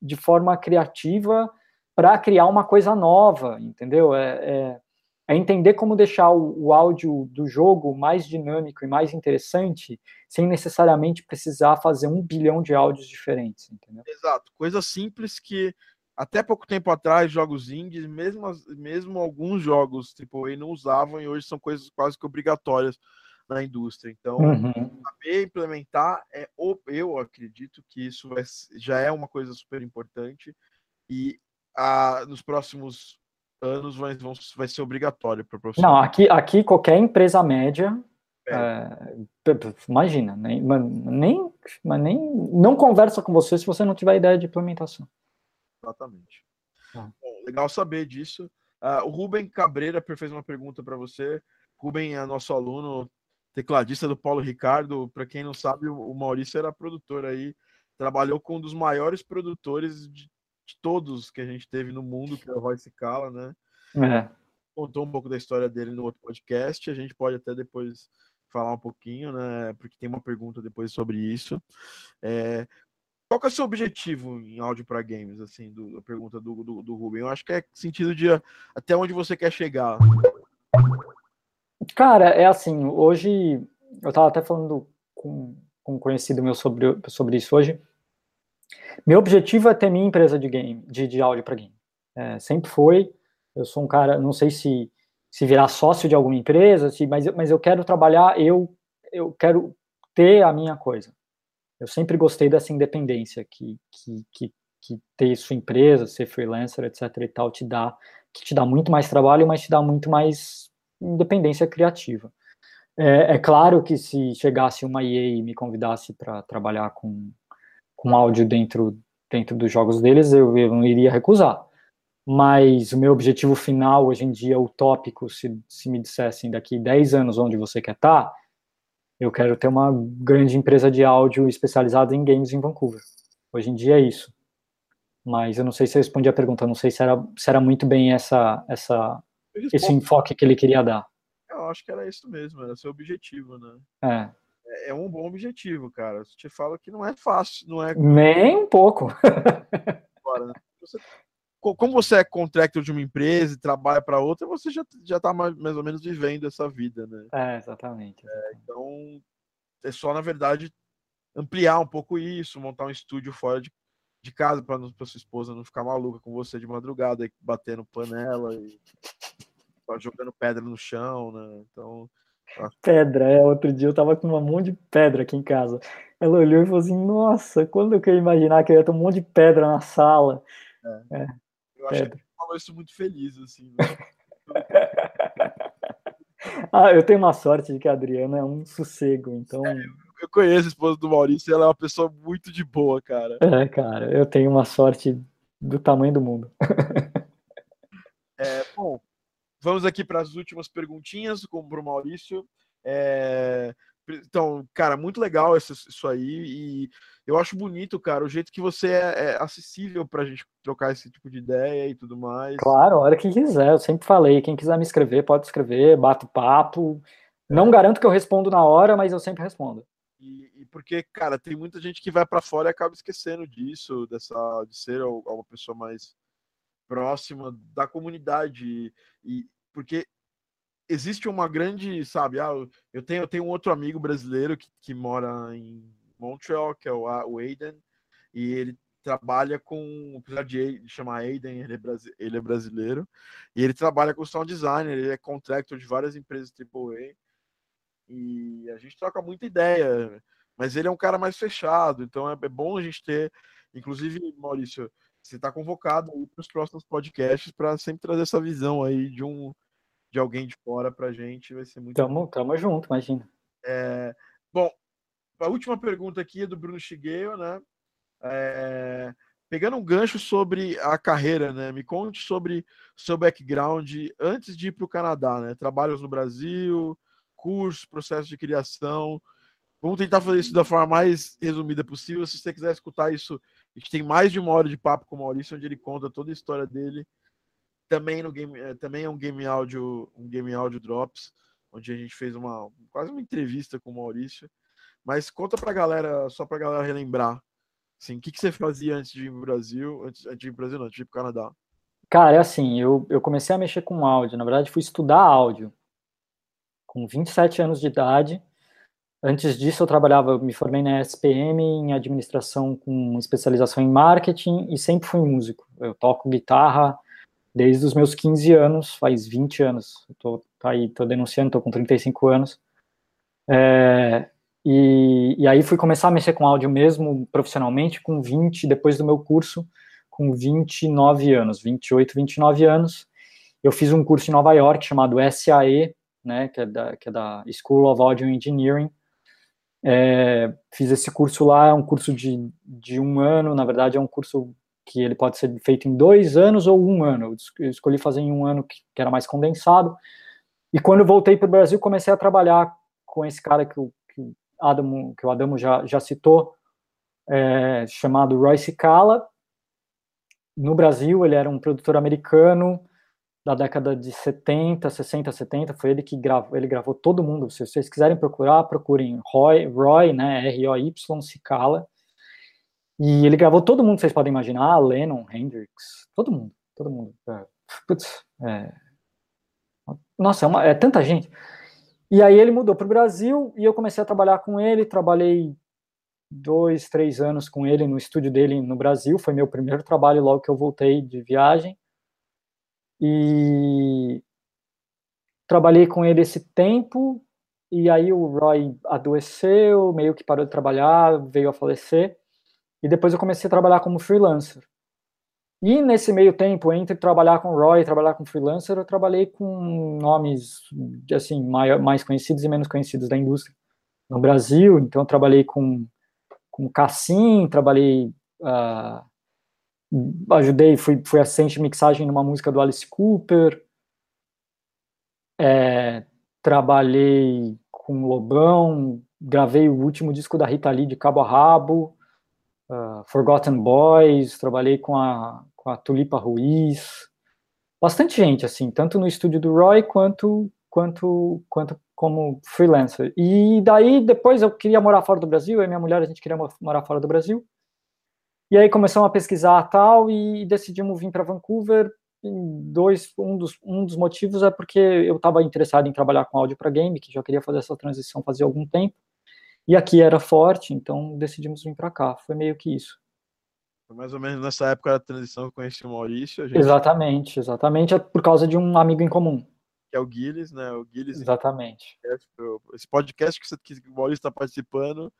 de forma criativa para criar uma coisa nova, entendeu? É, é, é entender como deixar o, o, áudio do jogo mais dinâmico e mais interessante, sem necessariamente precisar fazer um bilhão de áudios diferentes, entendeu? Exato, coisa simples que até pouco tempo atrás, jogos indies, mesmo, mesmo alguns jogos AAA não usavam e hoje são coisas quase que obrigatórias na indústria. Então, uhum. saber implementar, é, eu acredito que isso já é uma coisa super importante e a, nos próximos anos vai, vão, vai ser obrigatório para profissional. Não, aqui, aqui qualquer empresa média, é. É, imagina, nem, nem, nem não conversa com você se você não tiver ideia de implementação. Exatamente. Ah. Bom, legal saber disso. Uh, o Rubem Cabreira fez uma pergunta para você. Rubem é nosso aluno, tecladista do Paulo Ricardo. Para quem não sabe, o Maurício era produtor aí, trabalhou com um dos maiores produtores de de todos que a gente teve no mundo, que é o Royce Cala, né? É. Contou um pouco da história dele no outro podcast. A gente pode até depois falar um pouquinho, né? Porque tem uma pergunta depois sobre isso. É, qual que é o seu objetivo em áudio para games, assim, do, a pergunta do, do, do Ruben? Eu acho que é sentido de até onde você quer chegar. Cara, é assim, hoje, eu estava até falando com, com um conhecido meu sobre, sobre isso hoje, meu objetivo é ter minha empresa de game, de, de áudio para game. É, sempre foi. Eu sou um cara, não sei se se virar sócio de alguma empresa, se, mas, mas eu quero trabalhar, eu eu quero ter a minha coisa. Eu sempre gostei dessa independência que que, que, que ter sua empresa, ser freelancer, etc. e tal, te dá que te dá muito mais trabalho, mas te dá muito mais independência criativa. É, é claro que se chegasse uma EA e me convidasse para trabalhar com com áudio dentro, dentro dos jogos deles, eu, eu não iria recusar. Mas o meu objetivo final, hoje em dia, utópico, se, se me dissessem daqui 10 anos onde você quer estar, tá, eu quero ter uma grande empresa de áudio especializada em games em Vancouver. Hoje em dia é isso. Mas eu não sei se eu respondi a pergunta, não sei se era, se era muito bem essa, essa, esse enfoque que ele queria dar. Eu acho que era isso mesmo, era seu objetivo, né? É. É, um bom objetivo, cara. Eu te falo que não é fácil, não é. Nem um pouco. *laughs* Agora, né? você, como você é contractor de uma empresa e trabalha para outra, você já, já tá mais, mais, ou menos vivendo essa vida, né? É, exatamente. É, então, é só, na verdade, ampliar um pouco isso, montar um estúdio fora de, de casa para sua esposa não ficar maluca com você de madrugada, batendo panela e jogando pedra no chão, né? Então, Pedra, é. Outro dia eu tava com um monte de pedra aqui em casa. Ela olhou e falou assim: Nossa, quando eu ia imaginar que eu ia ter um monte de pedra na sala? É. É, eu acho pedra. que ele falou isso muito feliz, assim. Né? *laughs* ah, eu tenho uma sorte de que a Adriana é um sossego, então. É, eu conheço a esposa do Maurício e ela é uma pessoa muito de boa, cara. É, cara, eu tenho uma sorte do tamanho do mundo. *laughs* é, bom, Vamos aqui para as últimas perguntinhas, como para o Maurício. É... Então, cara, muito legal isso, isso aí. E eu acho bonito, cara, o jeito que você é, é acessível para a gente trocar esse tipo de ideia e tudo mais. Claro, a hora que quiser. Eu sempre falei, quem quiser me escrever, pode escrever, bato papo. Não garanto que eu respondo na hora, mas eu sempre respondo. E, e porque, cara, tem muita gente que vai para fora e acaba esquecendo disso, dessa de ser uma pessoa mais próxima da comunidade. E, porque existe uma grande, sabe, ah, eu tenho, eu tenho um outro amigo brasileiro que, que mora em Montreal, que é o, Aiden, e ele trabalha com, apesar de chamar Aiden, ele é, ele é brasileiro, e ele trabalha com sound designer, ele é contractor de várias empresas AAA, e a gente troca muita ideia, mas ele é um cara mais fechado, então é, é bom a gente ter, inclusive, Maurício, você está convocado para os próximos podcasts para sempre trazer essa visão aí de um de alguém de fora para a gente, vai ser muito. Tamo, tamo junto, imagina. É, bom, a última pergunta aqui é do Bruno Chigueiro, né? É, pegando um gancho sobre a carreira, né? Me conte sobre seu background antes de ir para o Canadá, né? Trabalhos no Brasil, curso, processo de criação. Vamos tentar fazer isso da forma mais resumida possível. Se você quiser escutar isso, a gente tem mais de uma hora de papo com o Maurício, onde ele conta toda a história dele também no game, eh, também é um game áudio, um game áudio drops, onde a gente fez uma quase uma entrevista com o Maurício. Mas conta pra galera, só pra galera relembrar, assim, o que, que você fazia antes de ir pro Brasil, antes, antes de ir pro Brasil, não, antes de ir pro Canadá? Cara, é assim, eu, eu comecei a mexer com áudio, na verdade fui estudar áudio com 27 anos de idade. Antes disso eu trabalhava, me formei na SPM em administração com especialização em marketing e sempre fui músico. Eu toco guitarra desde os meus 15 anos, faz 20 anos. Tô tá aí, tô denunciando, tô com 35 anos. É, e, e aí fui começar a mexer com áudio mesmo profissionalmente com 20, depois do meu curso, com 29 anos, 28, 29 anos. Eu fiz um curso em Nova York chamado SAE, né, que é da, que é da School of Audio Engineering. É, fiz esse curso lá, é um curso de, de um ano, na verdade é um curso que ele pode ser feito em dois anos ou um ano. Eu escolhi fazer em um ano que, que era mais condensado. E quando voltei para o Brasil, comecei a trabalhar com esse cara que o, que Adamo, que o Adamo já, já citou, é, chamado Royce Cala. No Brasil, ele era um produtor americano da década de 70, 60, 70. Foi ele que gravou, ele gravou todo mundo. Se vocês quiserem procurar, procurem Roy, Roy né, R-O-Y, Cicala. E ele gravou todo mundo, vocês podem imaginar, Lennon, Hendrix, todo mundo, todo mundo. É, putz, é, nossa, é, uma, é tanta gente. E aí ele mudou para o Brasil e eu comecei a trabalhar com ele. Trabalhei dois, três anos com ele no estúdio dele no Brasil. Foi meu primeiro trabalho logo que eu voltei de viagem. E trabalhei com ele esse tempo. E aí o Roy adoeceu, meio que parou de trabalhar, veio a falecer. E depois eu comecei a trabalhar como freelancer. E nesse meio tempo, entre trabalhar com Roy e trabalhar com freelancer, eu trabalhei com nomes assim mais conhecidos e menos conhecidos da indústria no Brasil. Então, trabalhei com com Cassim, trabalhei, uh, ajudei, fui, fui assistente de mixagem numa música do Alice Cooper. É, trabalhei com Lobão, gravei o último disco da Rita Lee de cabo a rabo. Uh, Forgotten Boys, trabalhei com a com a Tulipa Ruiz, bastante gente, assim, tanto no estúdio do Roy quanto, quanto, quanto como freelancer. E daí, depois eu queria morar fora do Brasil, eu e minha mulher, a gente queria morar fora do Brasil. E aí começamos a pesquisar tal e decidimos vir para Vancouver. Dois, um dos, um dos motivos é porque eu estava interessado em trabalhar com áudio para game, que já queria fazer essa transição fazia algum tempo. E aqui era forte, então decidimos vir para cá. Foi meio que isso. Foi mais ou menos nessa época da transição que eu conheci o Maurício. Gente... Exatamente, exatamente. É por causa de um amigo em comum. Que é o Guilherme, né? O Guilherme. Exatamente. Esse podcast que, você, que o Maurício está participando.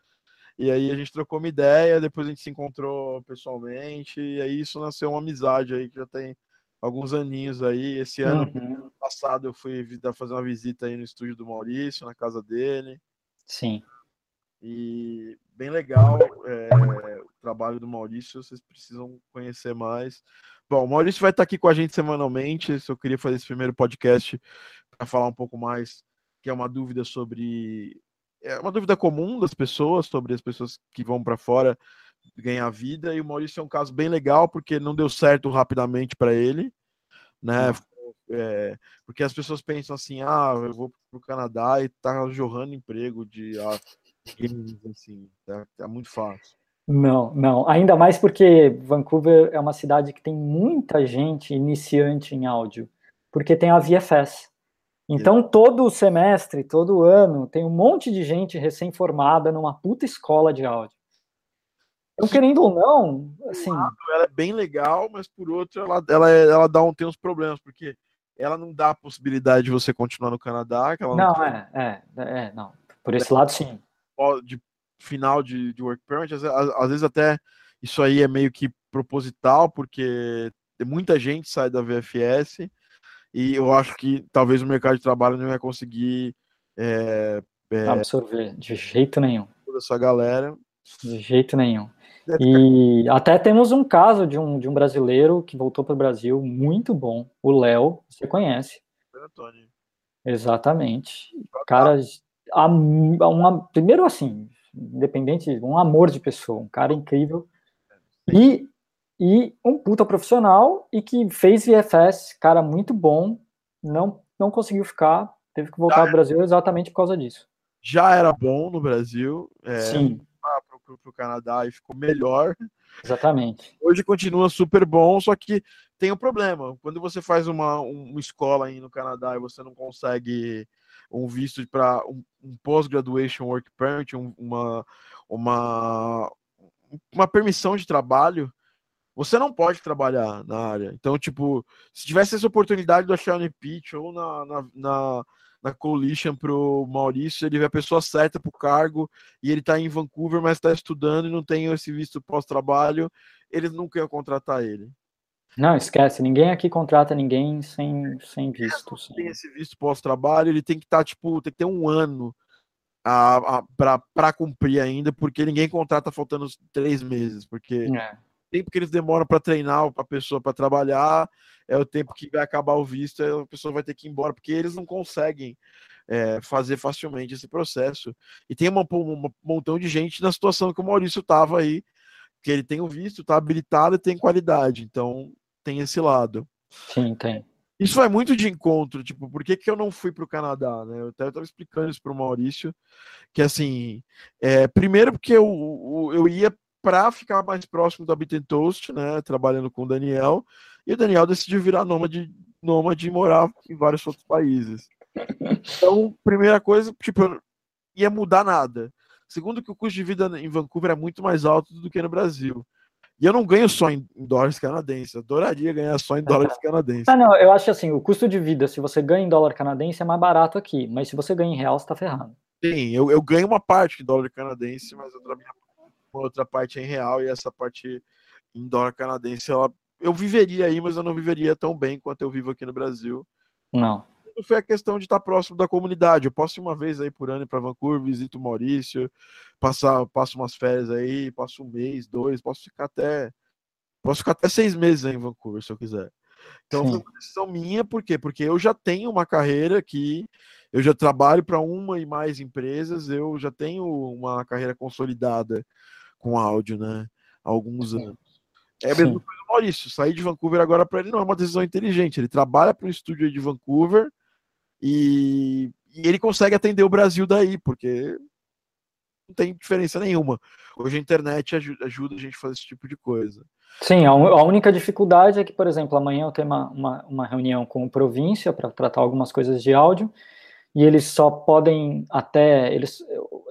E aí a gente trocou uma ideia, depois a gente se encontrou pessoalmente, e aí isso nasceu uma amizade aí que já tem alguns aninhos aí. Esse ano uhum. passado eu fui fazer uma visita aí no estúdio do Maurício, na casa dele. Sim. E bem legal é, o trabalho do Maurício, vocês precisam conhecer mais. Bom, o Maurício vai estar aqui com a gente semanalmente. Eu queria fazer esse primeiro podcast para falar um pouco mais, que é uma dúvida sobre. É uma dúvida comum das pessoas, sobre as pessoas que vão para fora ganhar vida. E o Maurício é um caso bem legal, porque não deu certo rapidamente para ele, né? É, porque as pessoas pensam assim: ah, eu vou para o Canadá e tá jorrando emprego de. Ah, assim, tá, tá muito fácil. Não, não. Ainda mais porque Vancouver é uma cidade que tem muita gente iniciante em áudio, porque tem a VFS. Então, todo semestre, todo ano, tem um monte de gente recém-formada numa puta escola de áudio. Então, querendo ou não, assim. ela é bem legal, mas por outro, ela, ela, ela dá um, tem uns problemas, porque ela não dá a possibilidade de você continuar no Canadá. não, não é, é, é, não. Por esse lado, sim de final de, de work permit, às, às, vezes até isso aí é meio que proposital, porque muita gente sai da VFS e eu acho que talvez o mercado de trabalho não vai conseguir é, é, absorver de jeito nenhum toda essa galera. De jeito nenhum. E até temos um caso de um, de um brasileiro que voltou para o Brasil, muito bom, o Léo, você conhece. Antônio. Exatamente. Cara uma, primeiro assim, independente, um amor de pessoa, um cara incrível e, e um puta profissional e que fez VFS, cara muito bom, não, não conseguiu ficar, teve que voltar ao Brasil exatamente por causa disso. Já era bom no Brasil, é, sim, para o Canadá e ficou melhor. Exatamente. Hoje continua super bom, só que tem um problema. Quando você faz uma, uma escola aí no Canadá e você não consegue um visto para um, um post-graduation work permit, um, uma, uma, uma permissão de trabalho, você não pode trabalhar na área. Então, tipo, se tivesse essa oportunidade do Shane Pitch ou na, na, na, na Coalition pro Maurício, ele vê a pessoa certa pro cargo e ele tá em Vancouver, mas está estudando e não tem esse visto pós-trabalho, eles nunca iam contratar ele. Não, esquece, ninguém aqui contrata ninguém sem, sem visto. Sem... Tem esse visto pós-trabalho, ele tem que estar, tá, tipo, tem que ter um ano a, a, para cumprir ainda, porque ninguém contrata faltando três meses, porque é. o tempo que eles demoram para treinar a pessoa para trabalhar é o tempo que vai acabar o visto, a pessoa vai ter que ir embora, porque eles não conseguem é, fazer facilmente esse processo. E tem uma, um montão de gente na situação que o Maurício estava aí, que ele tem o visto, está habilitado e tem qualidade. Então, tem esse lado. Sim, tem. Isso vai muito de encontro, tipo, por que, que eu não fui para o Canadá, né? Eu até estava explicando isso para o Maurício, que assim, é, primeiro porque eu, eu ia para ficar mais próximo da Bitten Toast, né? Trabalhando com o Daniel, e o Daniel decidiu virar nômade, nômade e morar em vários outros países. Então, primeira coisa, tipo, ia mudar nada. Segundo, que o custo de vida em Vancouver é muito mais alto do que no Brasil. E eu não ganho só em, dólares canadenses. Eu adoraria ganhar só em dólares canadenses. Ah, não, eu acho assim, o custo de vida, se você ganha em dólar canadense, é mais barato aqui. Mas se você ganha em real, você tá ferrado. Sim, eu, eu ganho uma parte de dólar canadense, mas outra, minha, outra parte é em real e essa parte em dólar canadense, ela, eu viveria aí, mas eu não viveria tão bem quanto eu vivo aqui no Brasil. Não foi a questão de estar próximo da comunidade. Eu posso ir uma vez aí por ano para Vancouver, visito o Maurício, passar, passo umas férias aí, passo um mês, dois, posso ficar até. Posso ficar até seis meses aí em Vancouver, se eu quiser. Então Sim. foi uma decisão minha, por quê? Porque eu já tenho uma carreira aqui, eu já trabalho para uma e mais empresas, eu já tenho uma carreira consolidada com áudio, né? Há alguns Sim. anos. É a mesma coisa do Maurício. Sair de Vancouver agora para ele não é uma decisão inteligente. Ele trabalha para um estúdio de Vancouver e, e ele consegue atender o Brasil daí, porque não tem diferença nenhuma. Hoje a internet ajuda, a gente a fazer esse tipo de coisa. Sim, a, a única dificuldade é que, por exemplo, amanhã eu tenho uma, uma, uma reunião com o Província para tratar algumas coisas de áudio, e eles só podem até eles,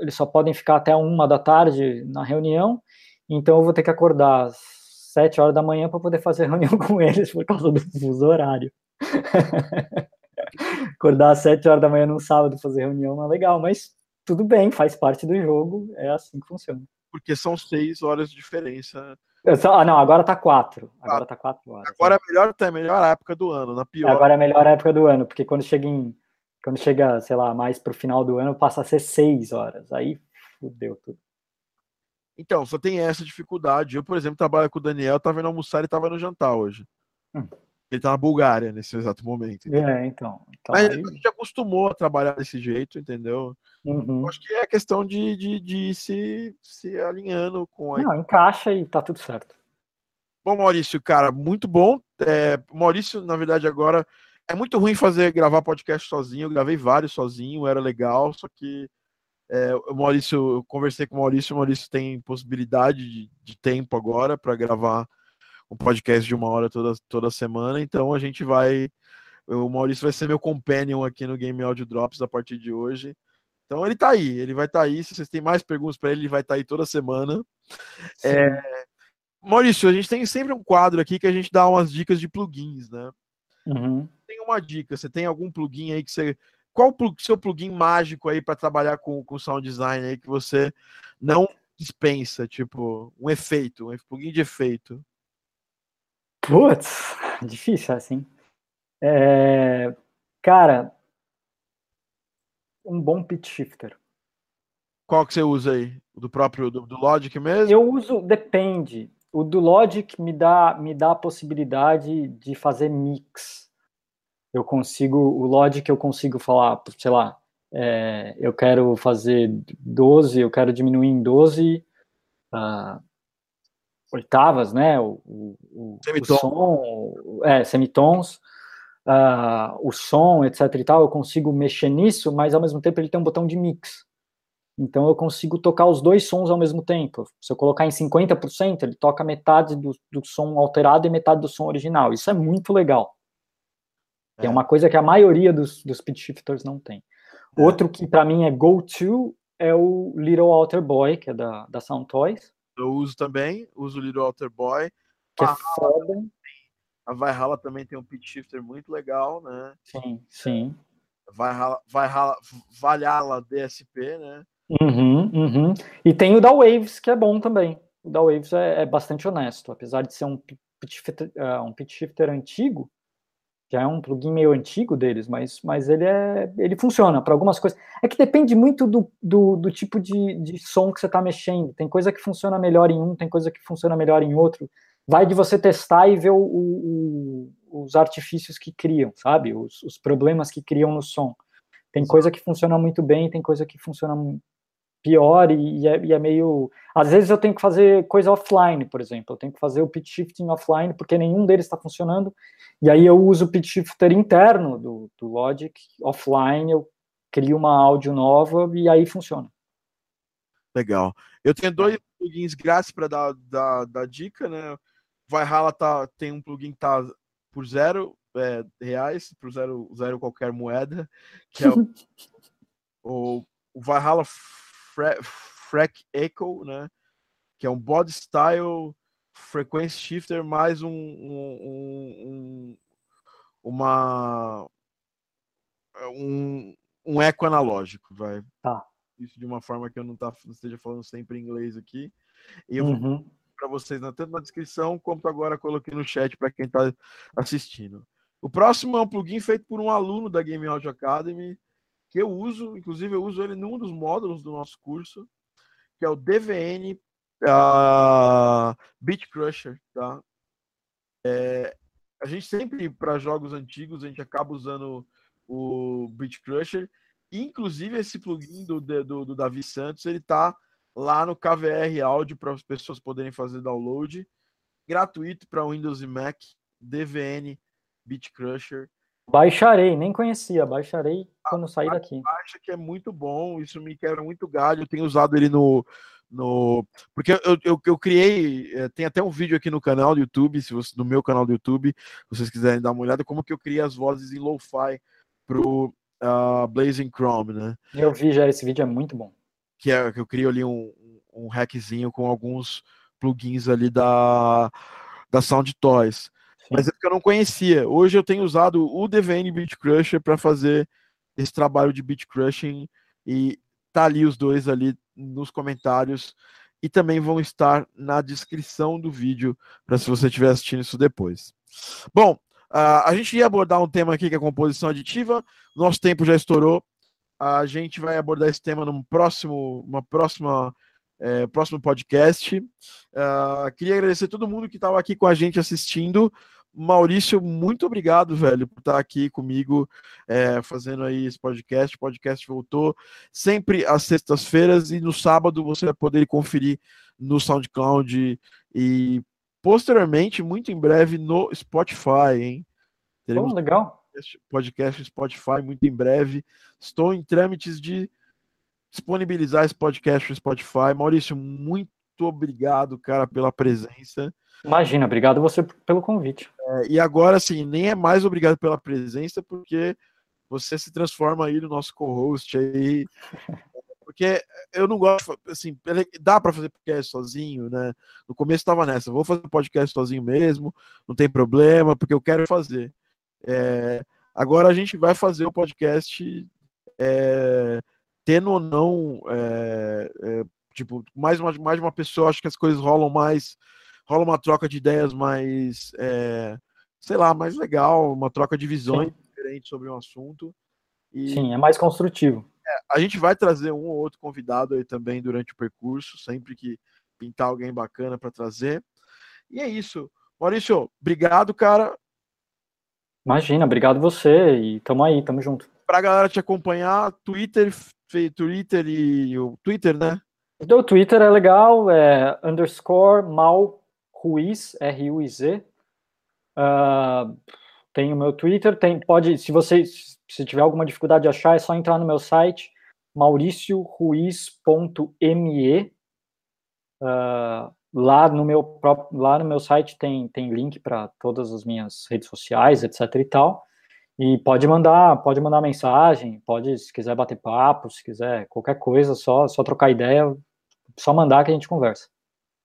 eles só podem ficar até uma da tarde na reunião, então eu vou ter que acordar às sete horas da manhã para poder fazer reunião *laughs* com eles por causa do fuso horário. *laughs* Acordar às 7 horas da manhã num sábado fazer reunião não é legal, mas tudo bem, faz parte do jogo, é assim que funciona. Porque são 6 horas de diferença. Só, ah, não, agora tá 4. Agora tá 4 horas. Agora é melhor, tá, é melhor época do ano, na pior. Agora é a melhor época do ano, porque quando chega em. Quando chega, sei lá, mais pro final do ano, passa a ser 6 horas. Aí fudeu tudo. Então, só tem essa dificuldade. Eu, por exemplo, trabalho com o Daniel, tava indo almoçar e tava no jantar hoje. Hum. Ele tá na Bulgária nesse exato momento. Entendeu? É, então. então Mas aí... a gente acostumou a trabalhar desse jeito, entendeu? Uhum. Acho que é questão de, de, de se, se alinhando com a. Não, encaixa e tá tudo certo. Bom, Maurício, cara, muito bom. É, Maurício, na verdade, agora é muito ruim fazer gravar podcast sozinho. Eu gravei vários sozinho, era legal, só que é, o Maurício, eu conversei com o Maurício, o Maurício tem possibilidade de, de tempo agora para gravar um podcast de uma hora toda, toda semana, então a gente vai. O Maurício vai ser meu companion aqui no Game Audio Drops a partir de hoje. Então ele tá aí, ele vai estar tá aí. Se vocês têm mais perguntas para ele, ele vai estar tá aí toda semana. É... Maurício, a gente tem sempre um quadro aqui que a gente dá umas dicas de plugins, né? Uhum. Tem uma dica, você tem algum plugin aí que você. Qual o seu plugin mágico aí para trabalhar com, com sound design aí que você não dispensa? Tipo, um efeito, um plugin de efeito. Putz, difícil assim. É, cara, um bom pitch shifter. Qual que você usa aí? O do próprio do, do, Logic mesmo? Eu uso, depende. O do Logic me dá, me dá a possibilidade de fazer mix. Eu consigo, o Logic eu consigo falar, sei lá, é, eu quero fazer 12, eu quero diminuir em 12, uh, oitavas, né? O, o, o som, é, semitons, uh, o som, etc e tal, eu consigo mexer nisso, mas ao mesmo tempo ele tem um botão de mix. Então eu consigo tocar os dois sons ao mesmo tempo. Se eu colocar em 50%, ele toca metade do, do som alterado e metade do som original. Isso é muito legal. É, é uma coisa que a maioria dos, dos pitch shifters não tem. É. Outro que para mim é go-to é o Little Alter Boy, que é da, da Sound Toys. Eu uso também, uso o Little Alter Boy. Que é foda. A Valhalla também tem um pitch shifter muito legal, né? Sim, sim. Valhalla, Valhalla, Valhalla DSP, né? Uhum, uhum. E tem o da Waves, que é bom também. O da Waves é, é bastante honesto, apesar de ser um pitch, shifter, uh, um pitch shifter antigo, já é um plugin meio antigo deles, mas, mas ele é ele funciona para algumas coisas. É que depende muito do, do, do tipo de, de som que você está mexendo. Tem coisa que funciona melhor em um, tem coisa que funciona melhor em outro. Vai de você testar e ver o, o, os artifícios que criam, sabe? Os, os problemas que criam no som. Tem coisa que funciona muito bem, tem coisa que funciona pior e, é, e, é, meio. Às vezes eu tenho que fazer coisa offline, por exemplo. Eu tenho que fazer o pitch shifting offline porque nenhum deles está funcionando. E aí eu uso o pitch shifter interno do, do Logic offline. Eu crio uma áudio nova e aí funciona. Legal. Eu tenho dois plugins grátis para dar, dar, dar dica, né? Valhalla tá, tem um plugin que tá por zero é, reais, por zero, zero qualquer moeda, que é o, *laughs* o, Freck Echo, né? Que é um body style frequency shifter mais um, um, um uma um, um eco analógico, vai. Tá. Isso de uma forma que eu não, tá, não esteja falando sempre em inglês aqui. E eu uhum. para vocês tanto na descrição quanto agora coloquei no chat para quem está assistindo. O próximo é um plugin feito por um aluno da Game Audio Academy que eu uso, inclusive eu uso ele num dos módulos do nosso curso, que é o DVN uh, ah, Beat Crusher, tá? É, a gente sempre, para jogos antigos, a gente acaba usando o Beat Crusher, inclusive esse plugin do, do, do Davi Santos, ele tá lá no KVR Áudio para as pessoas poderem fazer download, gratuito para Windows e Mac, DVN Beat Crusher. Baixarei, nem conhecia, baixarei quando sair daqui. Acha que é muito bom, isso me quebra muito galho. Eu tenho usado ele no. no porque eu, eu, eu criei, é, tem até um vídeo aqui no canal do YouTube, se você, no meu canal do YouTube, se vocês quiserem dar uma olhada, como que eu criei as vozes em lo-fi pro uh, Blazing Chrome, né? Eu vi já, esse vídeo é muito bom. Que é que eu crio ali um, um hackzinho com alguns plugins ali da, da Sound Toys. Mas é porque eu não conhecia. Hoje eu tenho usado o DVN Beat Crusher para fazer esse trabalho de beat crushing e tá ali os dois ali nos comentários e também vão estar na descrição do vídeo para se você estiver assistindo isso depois. Bom, uh, a gente ia abordar um tema aqui que é composição aditiva. Nosso tempo já estourou. A gente vai abordar esse tema num próximo, uma próxima é, próximo podcast. Uh, queria agradecer a todo mundo que estava aqui com a gente assistindo. Maurício, muito obrigado, velho, por estar aqui comigo é, fazendo aí esse podcast. O podcast voltou sempre às sextas-feiras e no sábado você vai poder conferir no SoundCloud e posteriormente, muito em breve, no Spotify, hein? Teremos oh, legal. podcast Spotify muito em breve. Estou em trâmites de disponibilizar esse podcast no Spotify. Maurício, muito obrigado, cara, pela presença. Imagina, obrigado você pelo convite. É, e agora, assim, nem é mais obrigado pela presença, porque você se transforma aí no nosso co-host aí. *laughs* Porque eu não gosto, assim, dá para fazer podcast sozinho, né? No começo estava nessa, vou fazer podcast sozinho mesmo, não tem problema, porque eu quero fazer. É, agora a gente vai fazer o podcast é, tendo ou não, é, é, tipo, mais uma, mais uma pessoa, acho que as coisas rolam mais rola uma troca de ideias mais, é, sei lá, mais legal, uma troca de visões Sim. diferentes sobre um assunto. E, Sim, é mais construtivo. É, a gente vai trazer um ou outro convidado aí também durante o percurso, sempre que pintar alguém bacana para trazer. E é isso. Maurício, obrigado, cara. Imagina, obrigado você e tamo aí, tamo junto. Pra galera te acompanhar, Twitter, Twitter e o Twitter, né? O Twitter é legal, é underscore mal Ruiz, R-U-I-Z. Uh, tem o meu Twitter, tem, pode, se você se tiver alguma dificuldade de achar, é só entrar no meu site, mauricioruiz.me. Uh, lá no meu próprio, lá no meu site tem, tem link para todas as minhas redes sociais, etc e tal. E pode mandar, pode mandar mensagem, pode, se quiser bater papo, se quiser qualquer coisa, só, só trocar ideia, só mandar que a gente conversa.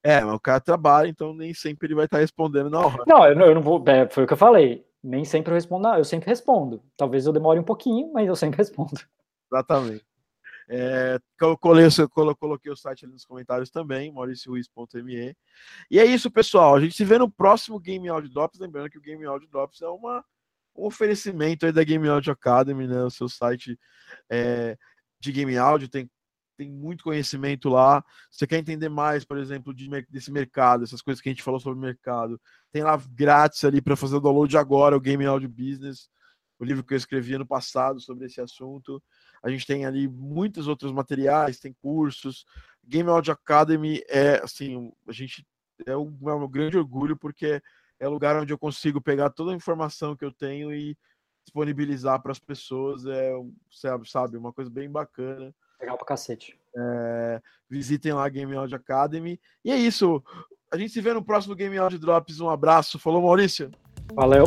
É, mas o cara trabalha, então nem sempre ele vai estar respondendo na hora. Não, eu não, eu não vou. É, foi o que eu falei. Nem sempre eu respondo, eu sempre respondo. Talvez eu demore um pouquinho, mas eu sempre *laughs* respondo. Exatamente. É, eu, coloquei, eu coloquei o site ali nos comentários também, mauricioruiz.me. E é isso, pessoal. A gente se vê no próximo Game Audio Drops. Lembrando que o Game Audio Drops é uma, um oferecimento aí da Game Audio Academy, né? O seu site é, de game audio tem, tem muito conhecimento lá. Você quer entender mais, por exemplo, de, desse mercado, essas coisas que a gente falou sobre mercado, tem lá grátis ali para fazer o download agora, o Game Audio Business, o livro que eu escrevi ano passado sobre esse assunto. A gente tem ali muitos outros materiais, tem cursos. Game Audio Academy é assim, a gente é um, é um grande orgulho porque é o lugar onde eu consigo pegar toda a informação que eu tenho e disponibilizar para as pessoas. É, sabe, uma coisa bem bacana. Legal pra cacete. É, visitem lá a Game Audio Academy. E é isso. A gente se vê no próximo Game Audio Drops. Um abraço. Falou, Maurício. Valeu.